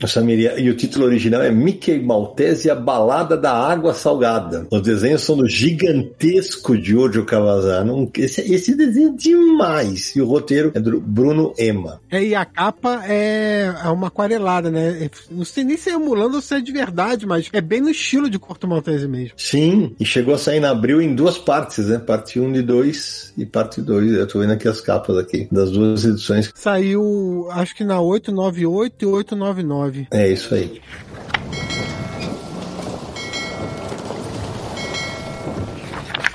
E o título original é Mickey Maltese e a Balada da Água Salgada. Os desenhos são do gigantesco Giorgio Esse, esse desenho é demais. E o roteiro é do Bruno Ema. É, e a capa é, é uma aquarelada, né? Não sei nem se é emulando ou se é de verdade, mas é bem no estilo de Corto Maltese mesmo. Sim, e chegou a sair em abril em duas partes, né? Parte 1 de 2 e parte 2. Eu tô vendo aqui as capas aqui, das duas edições. Saiu, acho que na 898 e 899. É isso aí.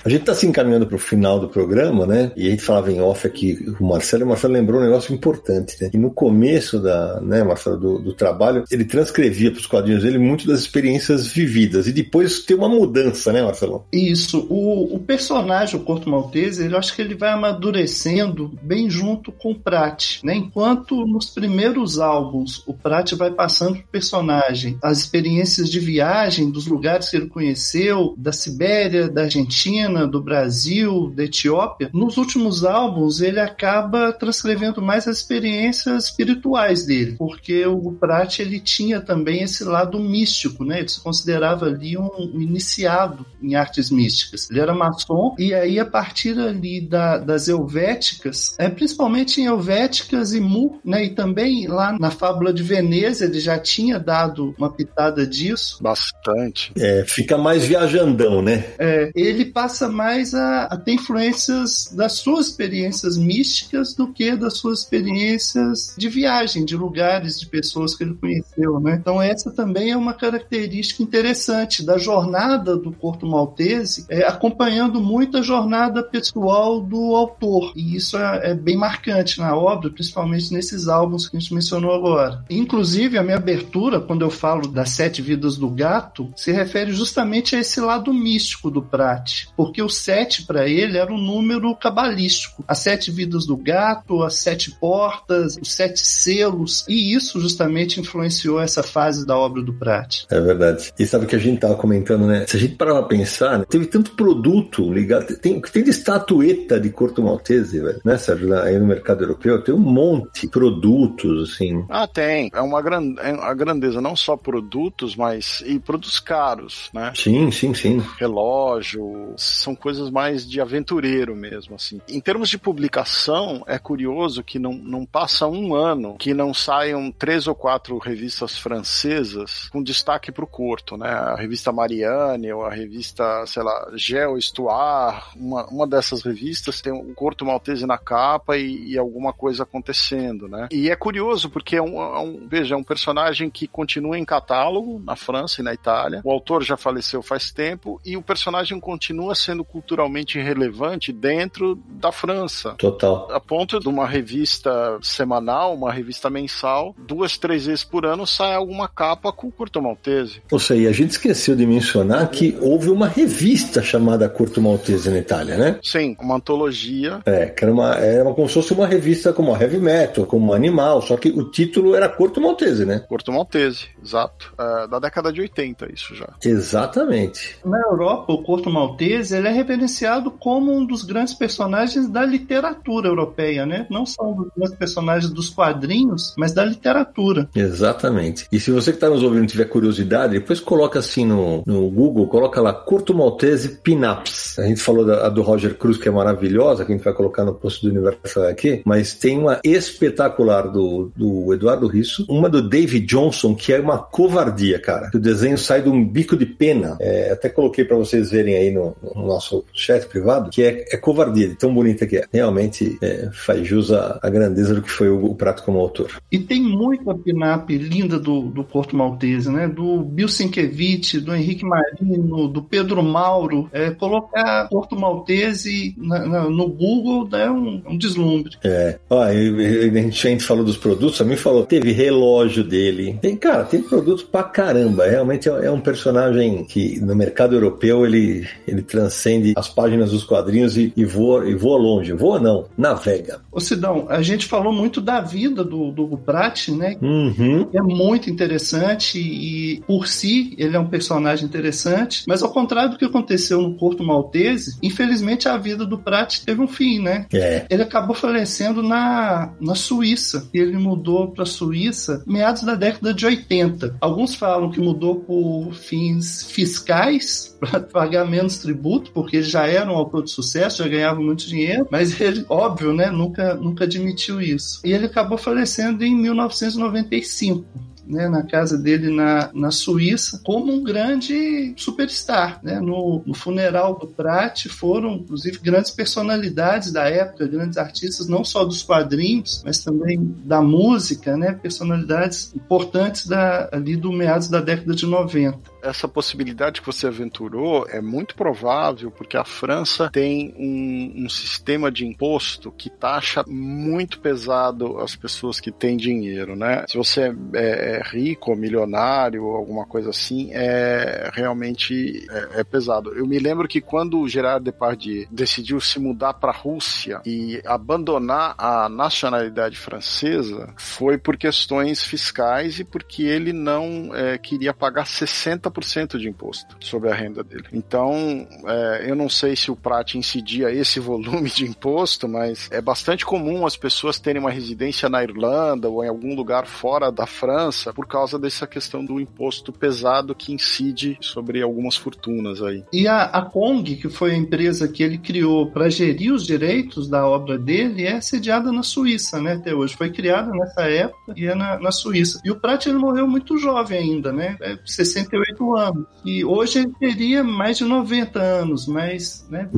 A gente está se encaminhando para o final do programa, né? E a gente falava em off aqui, o Marcelo, o Marcelo lembrou um negócio importante, né? E no começo da, né, Marcelo, do, do trabalho, ele transcrevia para os quadrinhos dele muito das experiências vividas. E depois tem uma mudança, né, Marcelo? Isso. O, o personagem, o Corto Maltese, eu acho que ele vai amadurecendo bem junto com o Prat, né? Enquanto nos primeiros álbuns o Prat vai passando pro personagem as experiências de viagem dos lugares que ele conheceu, da Sibéria, da Argentina, do Brasil, da Etiópia, nos últimos álbuns ele acaba transcrevendo mais as experiências espirituais dele, porque o Prat ele tinha também esse lado místico, né? Ele se considerava ali um, um iniciado em artes místicas. Ele era maçom e aí a partir ali da, das helvéticas, é, principalmente em helvéticas e mu, né? E também lá na fábula de Veneza ele já tinha dado uma pitada disso. Bastante. É, fica mais viajandão, né? É, ele passa mais a, a, ter influências das suas experiências místicas do que das suas experiências de viagem, de lugares, de pessoas que ele conheceu, né? Então essa também é uma característica interessante da jornada do Corto Maltese, é, acompanhando muito a jornada pessoal do autor. E isso é, é bem marcante na obra, principalmente nesses álbuns que a gente mencionou agora. Inclusive, a minha abertura, quando eu falo das sete vidas do gato, se refere justamente a esse lado místico do Prat. Porque porque o 7 para ele era um número cabalístico. As sete vidas do gato, as sete portas, os sete selos, e isso justamente influenciou essa fase da obra do Prat. É verdade. E sabe o que a gente tava comentando, né? Se a gente parar pra pensar, né? teve tanto produto ligado, tem, tem de estatueta de Corto Maltese, velho, né, Sérgio? Aí no mercado europeu tem um monte de produtos, assim. Ah, tem. É uma gran... é a grandeza, não só produtos, mas e produtos caros, né? Sim, sim, sim. Relógio, são coisas mais de aventureiro mesmo, assim. Em termos de publicação, é curioso que não, não passa um ano que não saiam três ou quatro revistas francesas com destaque para o Corto, né? A revista Marianne ou a revista, sei lá, Geo Histoire, uma, uma dessas revistas tem um Corto Maltese na capa e, e alguma coisa acontecendo, né? E é curioso porque é um, é um, veja, é um personagem que continua em catálogo na França e na Itália. O autor já faleceu faz tempo e o personagem continua sendo sendo culturalmente relevante dentro da França. Total. A ponto de uma revista semanal, uma revista mensal, duas, três vezes por ano sai alguma capa com Curto Maltese. Ou seja, a gente esqueceu de mencionar que houve uma revista chamada Curto Maltese na Itália, né? Sim, uma antologia. É, que era, uma, era como se fosse uma revista como a Heavy Metal, como Animal, só que o título era Curto Maltese, né? Curto Maltese, exato. É, da década de 80, isso já. Exatamente. Na Europa, o Curto Maltese ele é reverenciado como um dos grandes personagens da literatura europeia, né? Não só um dos grandes personagens dos quadrinhos, mas da literatura. Exatamente. E se você que está nos ouvindo tiver curiosidade, depois coloca assim no, no Google, coloca lá Curto Maltese Pinaps. A gente falou da do Roger Cruz, que é maravilhosa, que a gente vai colocar no post do Universal aqui, mas tem uma espetacular do, do Eduardo Risso, uma do David Johnson, que é uma covardia, cara. O desenho sai de um bico de pena. É, até coloquei para vocês verem aí no, no nosso chat privado, que é, é covardia, de tão bonita que é. Realmente é, faz jus à, à, grandeza do que foi o, o, prato como autor. E tem muita pinap linda do, do Porto Maltese, né? Do Bill Sienkiewicz, do Henrique Marino, do Pedro Mauro. É, colocar Porto Maltese na, na, no Google é um, um, deslumbre. É. Ó, a gente, a gente falou dos produtos, a mim falou, teve relógio dele. Tem, cara, tem produtos pra caramba. Realmente é, é um personagem que no mercado europeu ele, ele trans transcende as páginas dos quadrinhos e, e, voa, e voa longe. Voa não, navega. Ô Sidão, a gente falou muito da vida do, do Pratt, né? Uhum. É muito interessante e, por si, ele é um personagem interessante, mas ao contrário do que aconteceu no Porto Maltese, infelizmente a vida do Pratt teve um fim, né? É. Ele acabou falecendo na, na Suíça. Ele mudou para a Suíça meados da década de 80. Alguns falam que mudou por fins fiscais, para pagar menos tributo, porque ele já era um autor de sucesso, já ganhava muito dinheiro, mas ele, óbvio, né, nunca, nunca admitiu isso. E ele acabou falecendo em 1995 né, na casa dele na, na Suíça, como um grande superstar. Né? No, no funeral do Pratt foram, inclusive, grandes personalidades da época, grandes artistas, não só dos quadrinhos, mas também da música, né? personalidades importantes da, ali do meados da década de 90 essa possibilidade que você aventurou é muito provável porque a França tem um, um, sistema de imposto que taxa muito pesado as pessoas que têm dinheiro, né? Se você é, é rico, milionário, alguma coisa assim, é realmente é, é, pesado. Eu me lembro que quando o Gerard Depardieu decidiu se mudar para a Rússia e abandonar a nacionalidade francesa, foi por questões fiscais e porque ele não é, queria pagar 60% de imposto sobre a renda dele. Então, é, eu não sei se o Prat incidia esse volume de imposto, mas é bastante comum as pessoas terem uma residência na Irlanda ou em algum lugar fora da França por causa dessa questão do imposto pesado que incide sobre algumas fortunas aí. E a, a Kong, que foi a empresa que ele criou para gerir os direitos da obra dele, é sediada na Suíça, né, até hoje. Foi criada nessa época e é na, na Suíça. E o Pratt ele morreu muito jovem ainda, né, é 68 anos. E hoje ele teria mais de 90 anos, mas, né,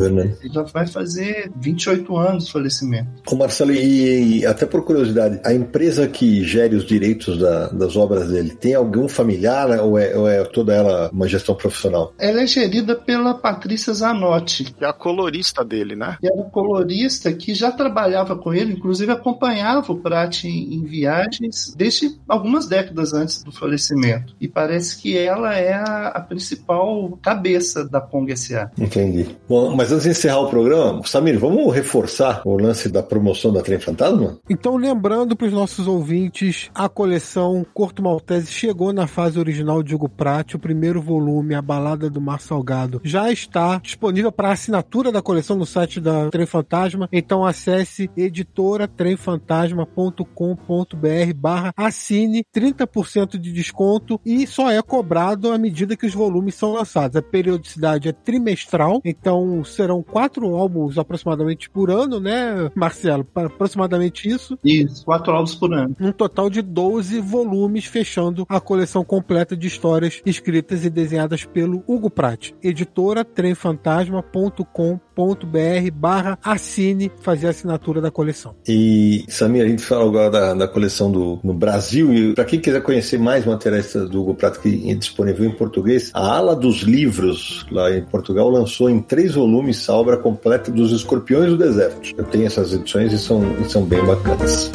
já vai fazer 28 anos de falecimento. Ô Marcelo, e, e até por curiosidade, a empresa que gere os direitos da, das obras dele? Tem algum familiar né? ou é, ou é toda ela uma gestão profissional? Ela é gerida pela Patrícia Zanotti. Que é a colorista dele, né? Que era colorista que já trabalhava com ele, inclusive acompanhava o Prat em, em viagens desde algumas décadas antes do falecimento. E parece que ela é a, a principal cabeça da Pong S.A. Entendi. Bom, mas antes de encerrar o programa, Samir, vamos reforçar o lance da promoção da Trem Fantasma? Então, lembrando para os nossos ouvintes, a coleção Corto Maltese chegou na fase original de Hugo Pratt, o primeiro volume, A Balada do Mar Salgado, já está disponível para assinatura da coleção no site da Trem Fantasma. Então acesse editoratremfantasma.com.br barra assine 30% de desconto e só é cobrado à medida que os volumes são lançados. A periodicidade é trimestral, então serão quatro álbuns aproximadamente por ano, né, Marcelo? Aproximadamente isso. Isso, quatro álbuns por ano. Um total de 12 volumes fechando a coleção completa de histórias escritas e desenhadas pelo Hugo Pratt. Editora tremfantasma.com.br barra assine fazer a assinatura da coleção. E, Samir, a gente fala agora da, da coleção do, no Brasil e para quem quiser conhecer mais materiais do Hugo Pratt que é disponível em português, a Ala dos Livros, lá em Portugal, lançou em três volumes a obra completa dos Escorpiões do Deserto. Eu tenho essas edições e são, e são bem bacanas.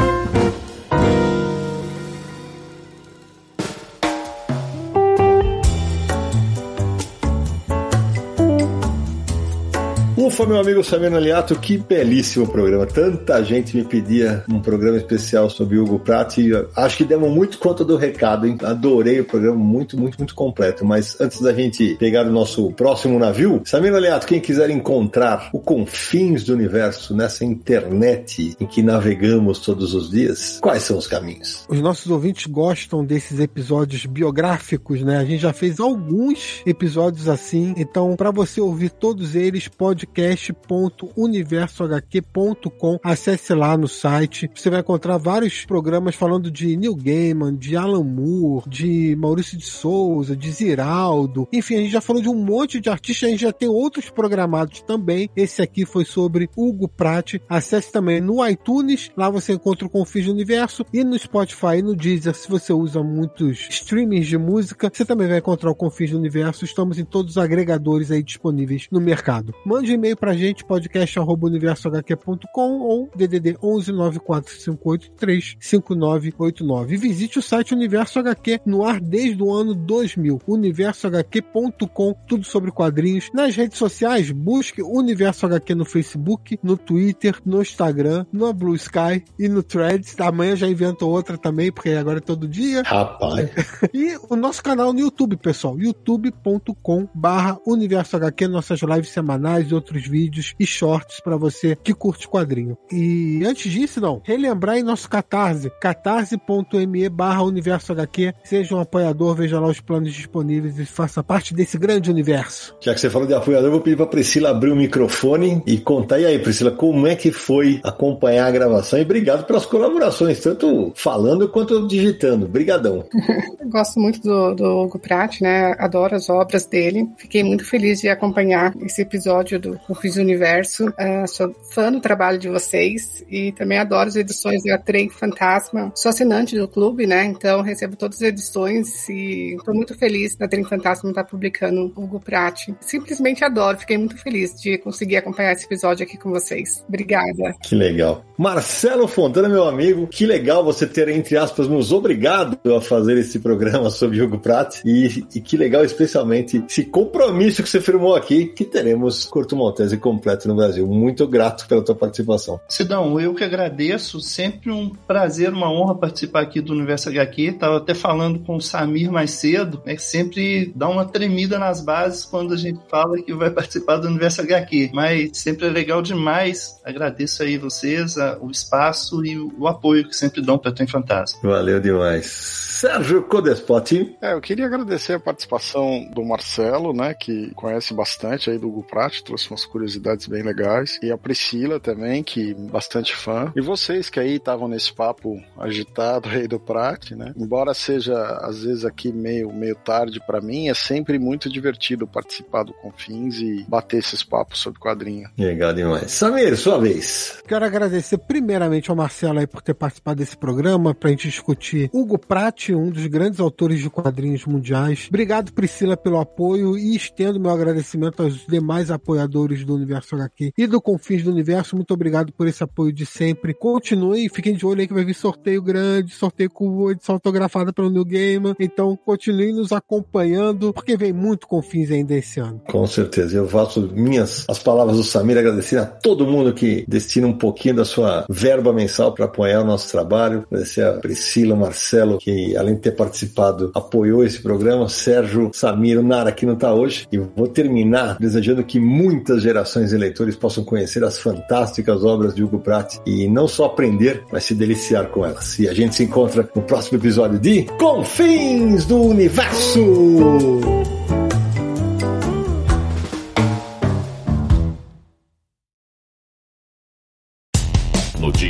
Ufa, meu amigo Samir Aliato, que belíssimo programa. Tanta gente me pedia um programa especial sobre Hugo Pratt e acho que demos muito conta do recado, hein? Adorei o programa, muito, muito, muito completo. Mas antes da gente pegar o nosso próximo navio, Samir Aliato, quem quiser encontrar o confins do universo nessa internet em que navegamos todos os dias, quais são os caminhos? Os nossos ouvintes gostam desses episódios biográficos, né? A gente já fez alguns episódios assim, então para você ouvir todos eles, podcast podcast.universohq.com. Acesse lá no site. Você vai encontrar vários programas falando de Neil Gaiman, de Alan Moore, de Maurício de Souza, de Ziraldo. Enfim, a gente já falou de um monte de artistas, a gente já tem outros programados também. Esse aqui foi sobre Hugo Pratt. Acesse também no iTunes, lá você encontra o Confins do Universo e no Spotify e no Deezer, se você usa muitos streamings de música, você também vai encontrar o Confins do Universo. Estamos em todos os agregadores aí disponíveis no mercado. Mande e-mail pra gente, podcast.universohq.com ou DDD 11 94583 5989. Visite o site Universo HQ no ar desde o ano 2000, universohq.com, tudo sobre quadrinhos. Nas redes sociais, busque Universo HQ no Facebook, no Twitter, no Instagram, no Blue Sky e no Threads. Amanhã já invento outra também, porque agora é todo dia. Rapaz. e o nosso canal no YouTube, pessoal, youtube.com barra Universo HQ, nossas lives semanais e outros vídeos e shorts para você que curte quadrinho. E antes disso, não, relembrar em nosso Catarse, catarse.me barra Universo HQ, seja um apoiador, veja lá os planos disponíveis e faça parte desse grande universo. Já que você falou de apoiador, eu vou pedir pra Priscila abrir o microfone e contar. E aí, Priscila, como é que foi acompanhar a gravação? E obrigado pelas colaborações, tanto falando quanto digitando. Brigadão. Eu gosto muito do, do Hugo Pratt, né? Adoro as obras dele. Fiquei muito feliz de acompanhar esse episódio do Quiz Universo. Uh, sou fã do trabalho de vocês e também adoro as edições da Trem Fantasma. Sou assinante do clube, né? Então recebo todas as edições e estou muito feliz da Trem Fantasma estar publicando o Hugo Pratt. Simplesmente adoro. Fiquei muito feliz de conseguir acompanhar esse episódio aqui com vocês. Obrigada. Que legal. Marcelo Fontana, meu amigo, que legal você ter, entre aspas, nos obrigado a fazer esse programa sobre Hugo Pratt e, e que legal, especialmente, esse compromisso que você firmou aqui, que teremos Curto Maltese completo no Brasil. Muito grato pela tua participação. Sidão, eu que agradeço, sempre um prazer, uma honra participar aqui do Universo HQ. Tava até falando com o Samir mais cedo, né, que sempre dá uma tremida nas bases quando a gente fala que vai participar do Universo HQ, mas sempre é legal demais. Agradeço aí vocês, a, o espaço e o, o apoio que sempre dão para Trem Fantasma. Valeu demais. Sérgio Codespot. É, eu queria agradecer a participação do Marcelo, né, que conhece bastante aí do Hugo Pratt, trouxe umas curiosidades bem legais, e a Priscila também, que bastante fã, e vocês que aí estavam nesse papo agitado aí do Pratt, né, embora seja às vezes aqui meio, meio tarde para mim, é sempre muito divertido participar do Confins e bater esses papos sobre quadrinho. Legal demais. Samir, sua vez. Quero agradecer primeiramente ao Marcelo aí por ter participado desse programa pra gente discutir Hugo Pratt, um dos grandes autores de quadrinhos mundiais. Obrigado, Priscila, pelo apoio e estendo meu agradecimento aos demais apoiadores do Universo HQ e do Confins do Universo. Muito obrigado por esse apoio de sempre. Continue fiquem de olho aí que vai vir sorteio grande, sorteio com edição autografada pelo New Gamer. Então, continue nos acompanhando, porque vem muito Confins ainda esse ano. Com certeza. Eu faço minhas as palavras do Samir, agradecer a todo mundo que destina um pouquinho da sua verba mensal para apoiar o nosso trabalho. Agradecer a Priscila, Marcelo, que além de ter participado, apoiou esse programa. Sérgio, Samir, Nara, que não está hoje. E vou terminar desejando que muitas gerações de leitores possam conhecer as fantásticas obras de Hugo Pratt e não só aprender, mas se deliciar com elas. E a gente se encontra no próximo episódio de Confins do Universo!